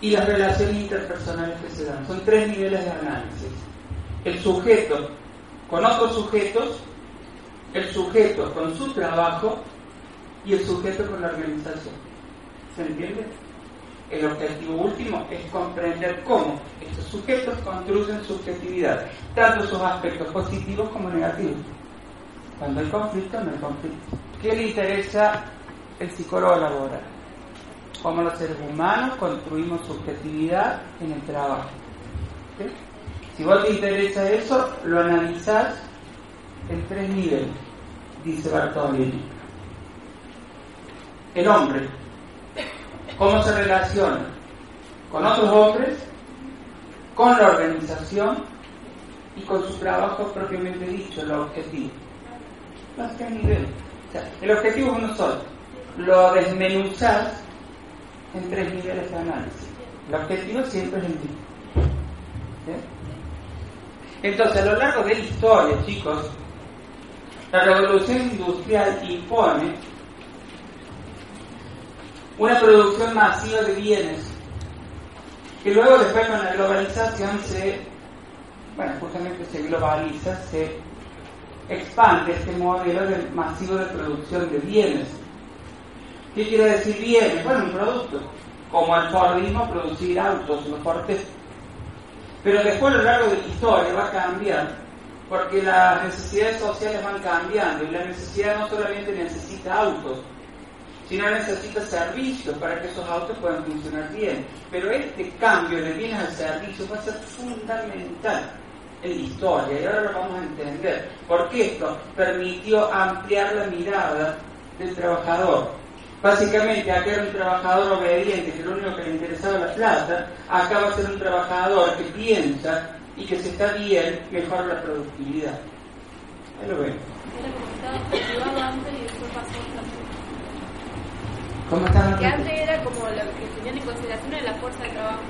y las relaciones interpersonales que se dan. Son tres niveles de análisis. El sujeto con otros sujetos, el sujeto con su trabajo y el sujeto con la organización. ¿Se entiende? El objetivo último es comprender cómo estos sujetos construyen subjetividad, tanto sus aspectos positivos como negativos. Cuando hay conflicto, no hay conflicto. ¿Qué le interesa el psicólogo laboral? Cómo los seres humanos construimos subjetividad en el trabajo. Si vos te interesa eso, lo analizás en tres niveles, dice Bartolini el hombre, cómo se relaciona con otros hombres, con la organización y con su trabajo propiamente dicho, el objetivo. ¿A qué nivel? sea, el objetivo es uno solo. Lo desmenuzás en tres niveles de análisis. El objetivo siempre es el mismo. Entonces, a lo largo de la historia, chicos, la revolución industrial impone una producción masiva de bienes que luego después con la globalización se, bueno, justamente se globaliza, se expande este modelo de masivo de producción de bienes. ¿Qué quiere decir bienes? Bueno, un producto, como el Fordismo producir autos, los portes. Pero después a lo largo de la historia va a cambiar, porque las necesidades sociales van cambiando y la necesidad no solamente necesita autos, necesita servicios para que esos autos puedan funcionar bien. Pero este cambio de bienes al servicio va a ser fundamental en la historia y ahora lo vamos a entender. Porque esto permitió ampliar la mirada del trabajador. Básicamente, acá era un trabajador obediente, que lo único que le interesaba la plata, acá va a ser un trabajador que piensa y que se está bien, mejora la productividad. Ahí lo ven.
Que antes era como lo que tenían en consideración de la fuerza de trabajo.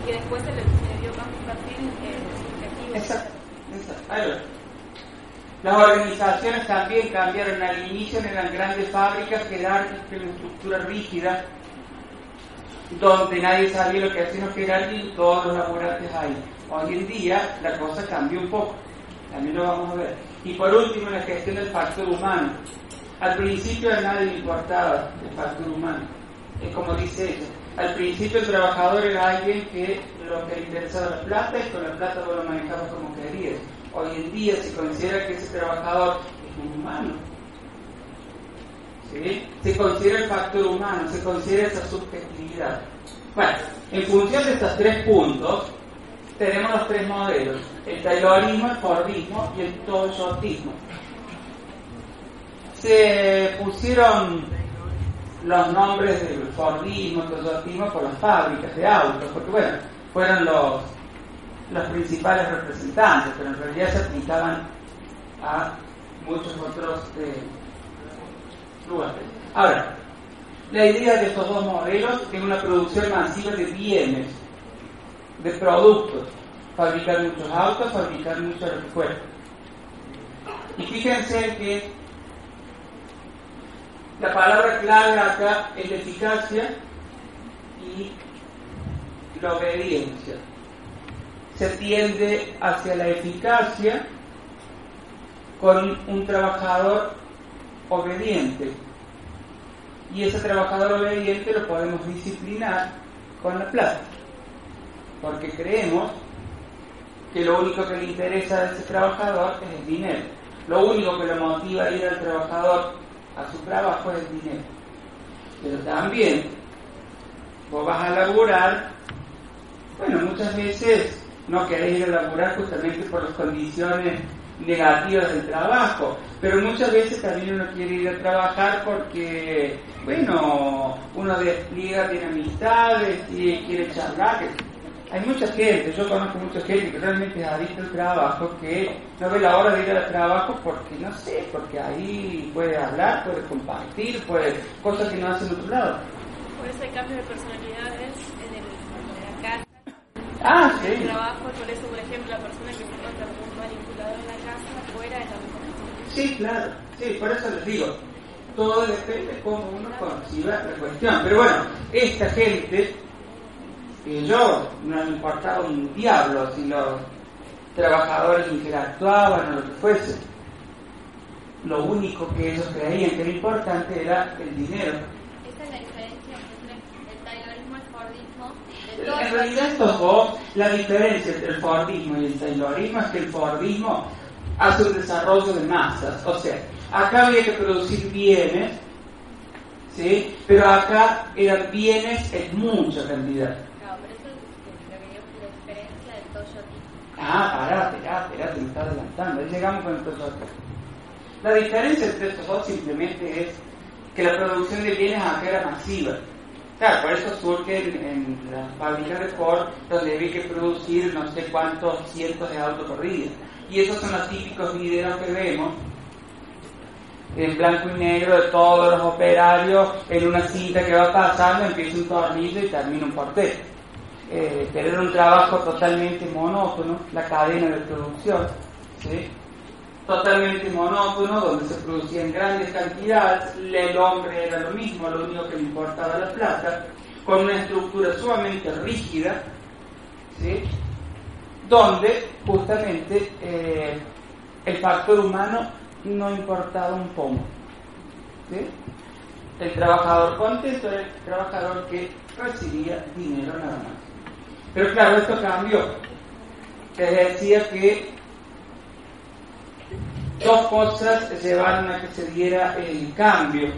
Y que después se le, dio más un perfil eh,
Exacto, exacto. Las organizaciones también cambiaron. Al inicio eran grandes fábricas jerárquicas con una estructura rígida, donde nadie sabía lo que hacían los jerárquicos y todos los laborantes ahí. Hoy en día la cosa cambió un poco, también lo vamos a ver. Y por último, la gestión del factor humano. Al principio a nadie le importaba el factor humano. Es como dice ella. Al principio el trabajador era alguien que lo que le interesaba la plata y con la plata lo manejabas como querías. Hoy en día se considera que ese trabajador es un humano. ¿Sí? Se considera el factor humano, se considera esa subjetividad. Bueno, en función de estos tres puntos, tenemos los tres modelos, el taylorismo, el fordismo y el toyotismo se pusieron los nombres del Fordismo, Toyotismo por las fábricas de autos, porque bueno, fueron los, los principales representantes, pero en realidad se aplicaban a muchos otros eh, lugares. Ahora, la idea de estos dos modelos es una producción masiva de bienes, de productos, fabricar muchos autos, fabricar muchos recuerdos. Y fíjense que la palabra clave acá es la eficacia y la obediencia. Se tiende hacia la eficacia con un trabajador obediente. Y ese trabajador obediente lo podemos disciplinar con la plata. Porque creemos que lo único que le interesa a ese trabajador es el dinero. Lo único que lo motiva a ir al trabajador a su trabajo es dinero. Pero también vos vas a laburar, bueno, muchas veces no querés ir a laburar justamente por las condiciones negativas del trabajo, pero muchas veces también uno quiere ir a trabajar porque, bueno, uno despliega, tiene amistades y quiere charlar, hay mucha gente, yo conozco mucha gente que realmente es adicta al trabajo, que no ve la hora de ir al trabajo porque, no sé, porque ahí puede hablar, puede compartir, puede, cosas que no hace en otro lado.
Por eso hay cambio de personalidades en, el, en la casa.
Ah, sí.
En el trabajo, por eso, por ejemplo, la persona que se encuentra con un manipulador en la casa, afuera es la mejor
Sí, claro, sí, por eso les digo, todo depende de cómo uno conciba la cuestión. Pero bueno, esta gente y yo no me importaba un diablo si los trabajadores interactuaban o lo que fuese. Lo único que ellos creían que era importante era el dinero.
Esta es la diferencia entre el taylorismo y el Fordismo.
En realidad estos dos, la diferencia entre el Fordismo y el Taylorismo es que el Fordismo hace un desarrollo de masas. O sea, acá había que producir bienes, ¿sí? pero acá eran bienes en mucha cantidad. Ah, pará, esperá, esperá, te me está adelantando. Ahí llegamos con estos otros. La diferencia entre estos dos simplemente es que la producción de bienes acá era masiva. Claro, por eso surge en, las fábricas de Ford, donde había que producir no sé cuántos cientos de autos por. Y esos son los típicos videos que vemos, en blanco y negro de todos los operarios en una cinta que va pasando, empieza un tornillo y termina un portero. Eh, era un trabajo totalmente monótono, la cadena de producción, ¿sí? totalmente monótono, donde se producían grandes cantidades, el hombre era lo mismo, lo único que le importaba la plata, con una estructura sumamente rígida, ¿sí? donde justamente eh, el factor humano no importaba un poco. ¿sí? El trabajador contento era el trabajador que recibía dinero nada más. Pero claro, esto cambió. Se decía que dos cosas llevaron a que se diera el cambio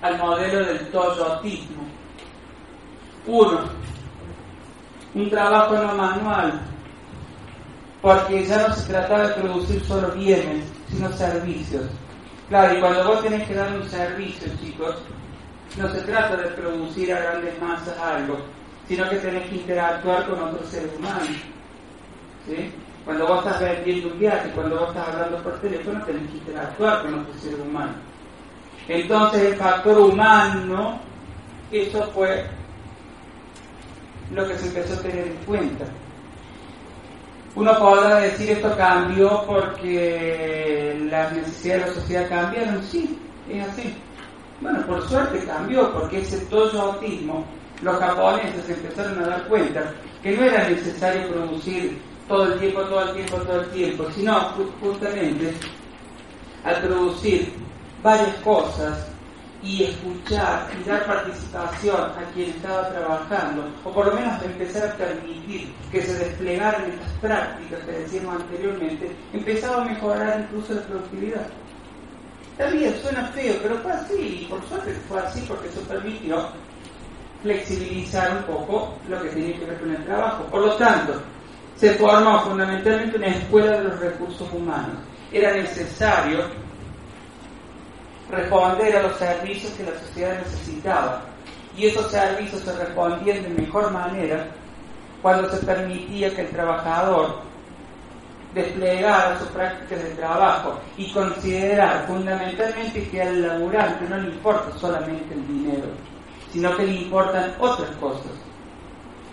al modelo del toyotismo. Uno, un trabajo no manual, porque ya no se trataba de producir solo bienes, sino servicios. Claro, y cuando vos tenés que dar un servicio, chicos, no se trata de producir a grandes masas algo, sino que tenés que interactuar con otros seres humanos. ¿sí? Cuando vos estás vendiendo un viaje, cuando vos estás hablando por teléfono, tenés que interactuar con otros seres humanos. Entonces el factor humano, eso fue lo que se empezó a tener en cuenta. Uno podrá decir esto cambió porque las necesidades de la sociedad cambiaron, sí, es así. Bueno, por suerte cambió porque ese todo autismo, los japoneses empezaron a dar cuenta que no era necesario producir todo el tiempo, todo el tiempo, todo el tiempo, sino justamente al producir varias cosas y escuchar y dar participación a quien estaba trabajando, o por lo menos empezar a permitir que se desplegaran estas prácticas que decíamos anteriormente, empezaba a mejorar incluso la productividad. También suena feo, pero fue así, y por suerte fue así porque eso permitió flexibilizar un poco lo que tenía que ver con el trabajo. Por lo tanto, se formó fundamentalmente una escuela de los recursos humanos. Era necesario responder a los servicios que la sociedad necesitaba. Y esos servicios se respondían de mejor manera cuando se permitía que el trabajador desplegara sus prácticas de trabajo y considerar fundamentalmente que al laburante no le importa solamente el dinero, sino que le importan otras cosas,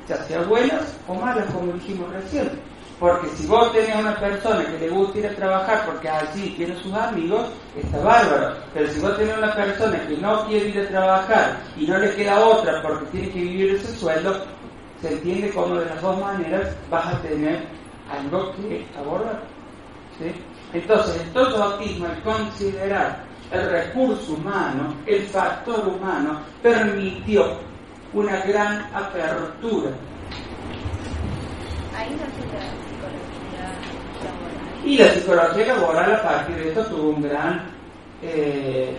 ya sea buenas o malas, como dijimos recién. Porque si vos tenés una persona que le gusta ir a trabajar porque allí tiene sus amigos, está bárbaro. Pero si vos tenés una persona que no quiere ir a trabajar y no le queda otra porque tiene que vivir ese sueldo, se entiende cómo de las dos maneras vas a tener algo que abordar. ¿Sí? Entonces, el todo autismo, el considerar el recurso humano, el factor humano, permitió una gran apertura.
Ahí la psicología laboral.
Y la psicología laboral a partir de esto tuvo un gran eh,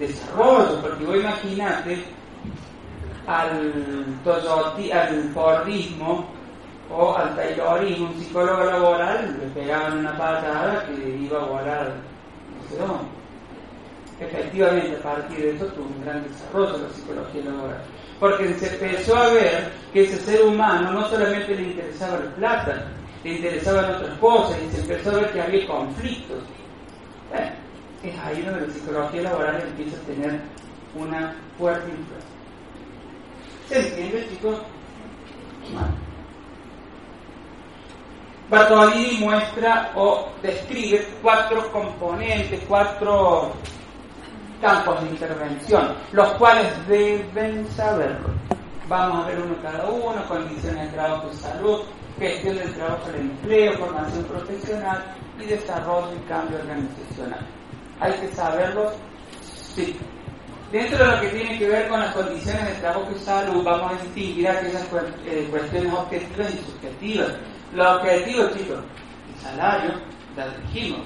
desarrollo, porque vos imaginate al, al fordismo o al taylorismo, un psicólogo laboral le pegaban una patada que iba a volar no sé dónde. Efectivamente, a partir de esto tuvo un gran desarrollo la psicología laboral. Porque se empezó a ver que ese ser humano no solamente le interesaba la plata, le interesaban otras cosas y se empezó a ver que había conflictos. Bueno, es ahí donde la psicología laboral empieza a tener una fuerte influencia. ¿Se entiende, chicos? Bueno. Bartolini muestra o describe cuatro componentes, cuatro campos de intervención, los cuales deben saberlo. Vamos a ver uno cada uno, condiciones de trabajo y salud, gestión del trabajo del empleo, formación profesional y desarrollo y cambio organizacional. Hay que saberlos, sí. Dentro de lo que tiene que ver con las condiciones de trabajo y salud, vamos a distinguir aquellas eh, cuestiones objetivas y subjetivas. Los objetivos, chicos, el salario, ya dijimos,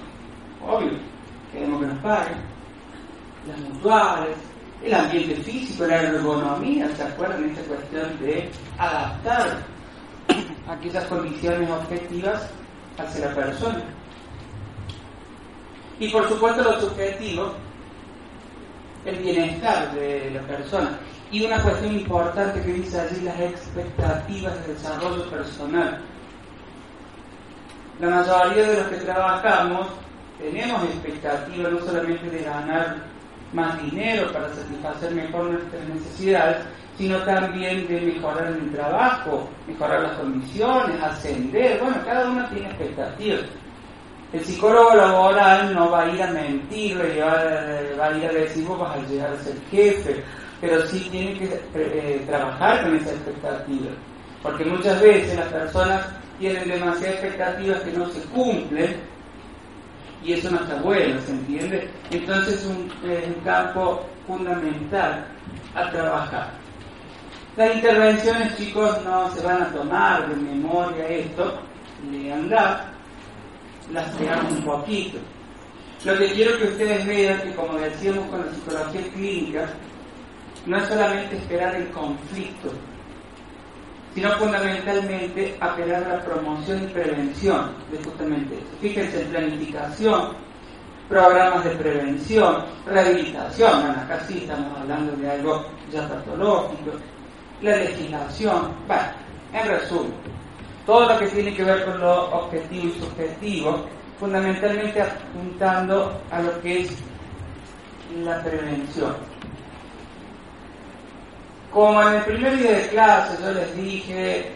obvio, queremos que nos paguen, las mutuales, el ambiente físico, la ergonomía, ¿se acuerdan esta cuestión de adaptar aquellas condiciones objetivas hacia la persona? Y por supuesto lo subjetivo, el bienestar de la persona. Y una cuestión importante que dice allí, las expectativas de desarrollo personal. La mayoría de los que trabajamos tenemos expectativas no solamente de ganar más dinero para satisfacer mejor nuestras necesidades, sino también de mejorar el trabajo, mejorar las condiciones, ascender. Bueno, cada uno tiene expectativas. El psicólogo laboral no va a ir a mentir, va a ir a decir vos vas a llegar a ser jefe, pero sí tiene que eh, trabajar con esa expectativa. Porque muchas veces las personas tienen demasiadas expectativas que no se cumplen y eso no está bueno, ¿se entiende? Entonces es un, campo fundamental a trabajar. Las intervenciones, chicos, no se van a tomar de memoria esto, leanlas, las veamos un poquito. Lo que quiero que ustedes vean que, como decíamos con la psicología clínica, no es solamente esperar el conflicto, sino fundamentalmente apelar a la promoción y prevención de justamente eso. Fíjense en planificación, programas de prevención, rehabilitación, bueno, acá sí estamos hablando de algo ya patológico, la legislación, bueno, en resumen, todo lo que tiene que ver con lo objetivo y subjetivo, fundamentalmente apuntando a lo que es la prevención. Como en el primer día de clase yo les dije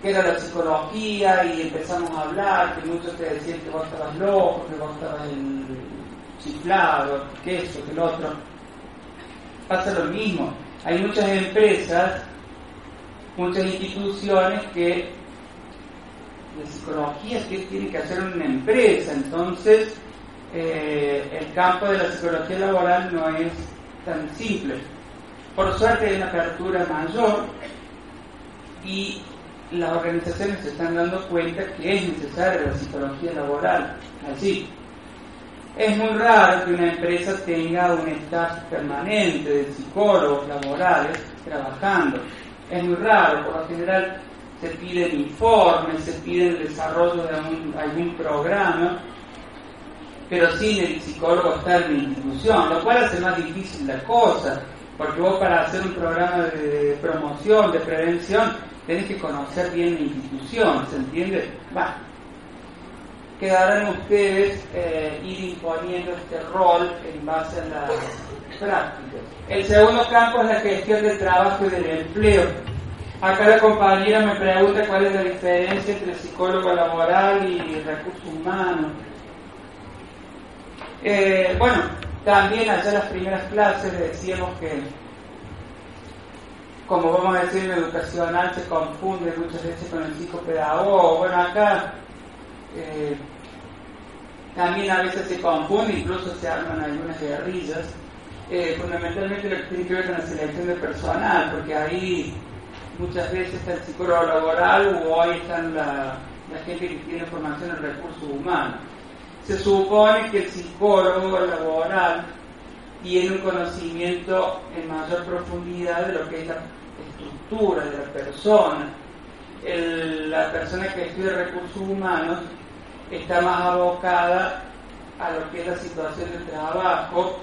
que era la psicología y empezamos a hablar, que muchos te decían que vos estabas loco, que vos estabas chiflado, que eso, que lo otro. Pasa lo mismo. Hay muchas empresas, muchas instituciones que de psicología que tiene que hacer una empresa, entonces eh, el campo de la psicología laboral no es tan simple. Por suerte hay una apertura mayor y las organizaciones se están dando cuenta que es necesaria la psicología laboral. Así, es muy raro que una empresa tenga un staff permanente de psicólogos laborales trabajando. Es muy raro, por lo general se piden informes, se pide el desarrollo de algún programa, pero sin el psicólogo estar en la institución, lo cual hace más difícil la cosa. Porque vos para hacer un programa de promoción, de prevención, tenés que conocer bien la institución, ¿se entiende? Va. Quedarán ustedes eh, ir imponiendo este rol en base a las prácticas. El segundo campo es la gestión del trabajo y del empleo. Acá la compañera me pregunta cuál es la diferencia entre psicólogo laboral y recursos humanos. Eh, bueno, también allá en las primeras clases decíamos que, como vamos a decir en educacional, se confunde muchas veces con el psicopedagogo. Bueno, acá eh, también a veces se confunde, incluso se arman algunas guerrillas. Eh, fundamentalmente lo que tiene que ver con la selección de personal, porque ahí muchas veces está el psicólogo laboral o ahí están la, la gente que tiene formación en recursos humanos se supone que el psicólogo laboral tiene un conocimiento en mayor profundidad de lo que es la estructura de la persona. la persona que estudia recursos humanos está más abocada a lo que es la situación de trabajo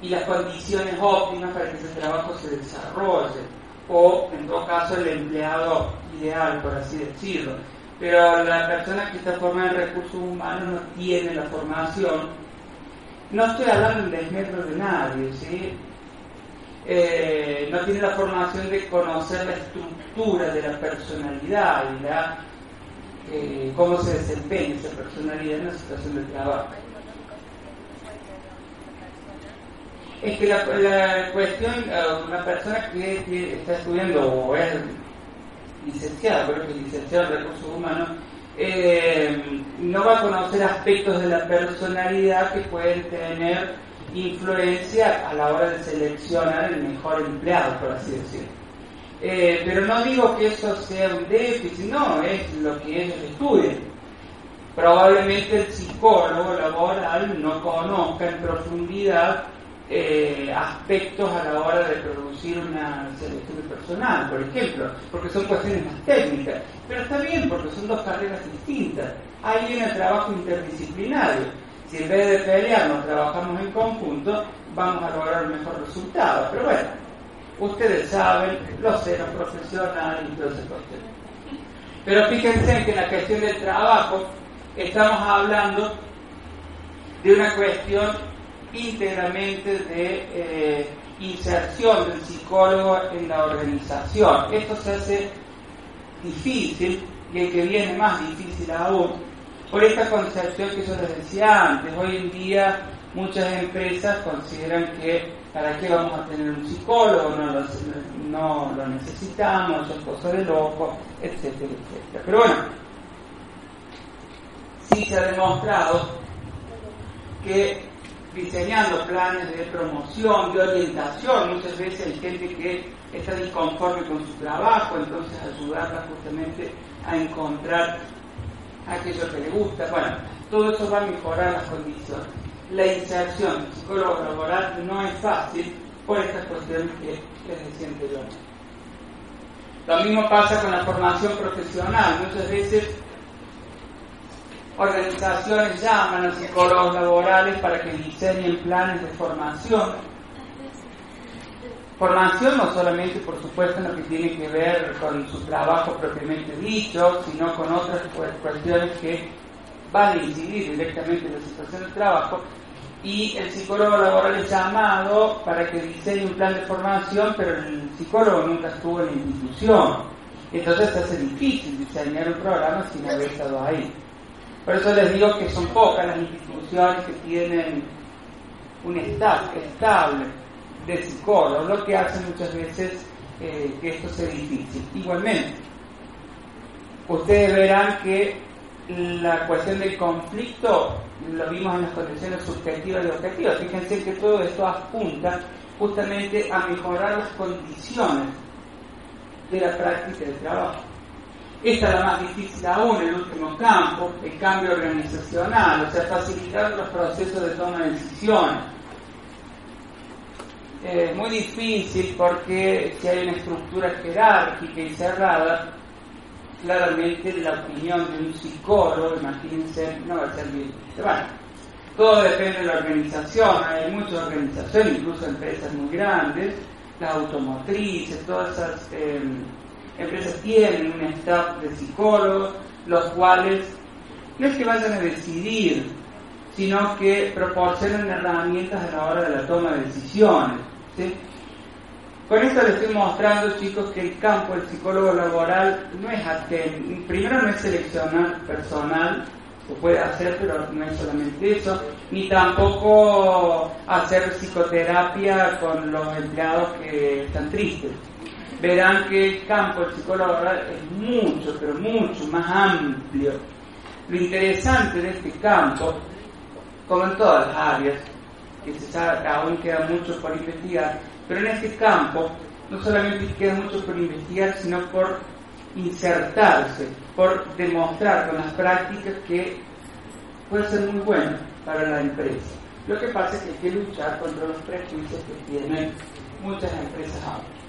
y las condiciones óptimas para que ese trabajo se desarrolle, o en todo caso el empleado ideal, por así decirlo pero la persona que está formada en recursos humanos no tiene la formación. No estoy hablando en desmedro de nadie, ¿sí? Eh, no tiene la formación de conocer la estructura de la personalidad y eh, cómo se desempeña esa personalidad en la situación de trabajo. Es que la, la cuestión, eh, una persona que, que está estudiando o es licenciado, creo que licenciado en recursos humanos, eh, no va a conocer aspectos de la personalidad que pueden tener influencia a la hora de seleccionar el mejor empleado, por así decirlo. Eh, pero no digo que eso sea un déficit, no, es lo que ellos estudian. Probablemente el psicólogo laboral no conozca en profundidad eh, aspectos a la hora de producir una selección personal, por ejemplo, porque son cuestiones más técnicas. Pero está bien, porque son dos carreras distintas. Ahí viene el trabajo interdisciplinario. Si en vez de pelearnos trabajamos en conjunto, vamos a lograr un mejor resultado. Pero bueno, ustedes saben, los ceros profesionales y todo ese Pero fíjense que en la cuestión del trabajo estamos hablando de una cuestión íntegramente de eh, inserción del psicólogo en la organización. Esto se hace difícil y el que viene más difícil aún por esta concepción que yo les decía antes. Hoy en día muchas empresas consideran que para qué vamos a tener un psicólogo, no lo, necesitamos, es cosa de loco, etcétera, etcétera. Pero bueno, sí se ha demostrado que diseñando planes de promoción, de orientación, muchas veces hay gente que está disconforme con su trabajo, entonces ayudarla justamente a encontrar aquello que le gusta. Bueno, todo eso va a mejorar las condiciones. La inserción psicólogo laboral no es fácil por estas cuestiones que les decía anteriormente. Lo mismo pasa con la formación profesional. Muchas veces organizaciones llaman a psicólogos laborales para que diseñen planes de formación. Formación no solamente, por supuesto, en lo que tiene que ver con su trabajo propiamente dicho, sino con otras cuestiones que van a incidir directamente en la situación del trabajo. Y el psicólogo laboral es llamado para que diseñe un plan de formación, pero el psicólogo nunca estuvo en la institución. Entonces se hace difícil diseñar un programa sin haber estado ahí. Por eso les digo que son pocas las instituciones que tienen un staff estable de psicólogos, lo que hace muchas veces eh, que esto sea difícil. Igualmente, ustedes verán que la cuestión del conflicto lo vimos en las condiciones subjetivas y objetivas. Fíjense que todo esto apunta justamente a mejorar las condiciones de la práctica del trabajo. Esta es la más difícil aún, el último campo, el cambio organizacional, o sea, facilitar los procesos de toma de decisiones. Es muy difícil porque si hay una estructura jerárquica y cerrada, claramente la opinión de un psicólogo, imagínense, no va a ser bien. Bueno, todo depende de la organización, hay muchas organizaciones, incluso empresas muy grandes, las automotrices, todas esas... Eh, empresas tienen un staff de psicólogos, los cuales no es que vayan a decidir, sino que proporcionan herramientas a la hora de la toma de decisiones. Con esto les estoy mostrando, chicos, que el campo del psicólogo laboral no es atento, primero no es seleccionar personal, se puede hacer, pero no es solamente eso, ni tampoco hacer psicoterapia con los empleados que están tristes verán que el campo del psicólogo es mucho, pero mucho más amplio. Lo interesante de este campo, como en todas las áreas, que se sabe, aún queda mucho por investigar, pero en este campo no solamente queda mucho por investigar, sino por insertarse, por demostrar con las prácticas que puede ser muy bueno para la empresa. Lo que pasa es que hay que luchar contra los prejuicios que tienen muchas empresas ahora.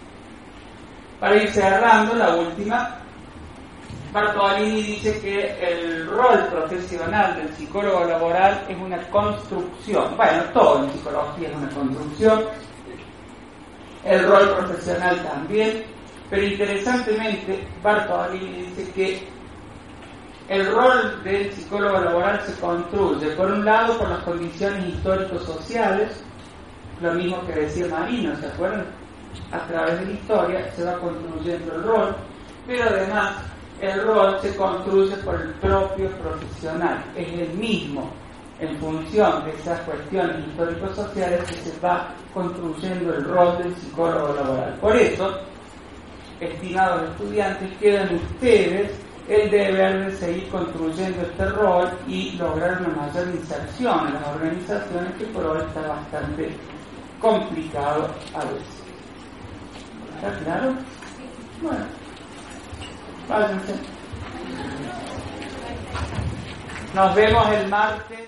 Para ir cerrando, la última, Bartolini dice que el rol profesional del psicólogo laboral es una construcción. Bueno, todo en psicología es una construcción. El rol profesional también. Pero interesantemente, Bartolini dice que el rol del psicólogo laboral se construye, por un lado, por las condiciones históricos sociales, lo mismo que decía Marino, ¿se acuerdan? A través de la historia se va construyendo el rol, pero además el rol se construye por el propio profesional, es el mismo en función de esas cuestiones históricos sociales que se va construyendo el rol del psicólogo laboral. Por eso, estimados estudiantes, quedan ustedes el deber de seguir construyendo este rol y lograr una mayor inserción en las organizaciones que por hoy está bastante complicado a veces. ¿Está claro? Bueno, váyanse. Nos vemos el martes.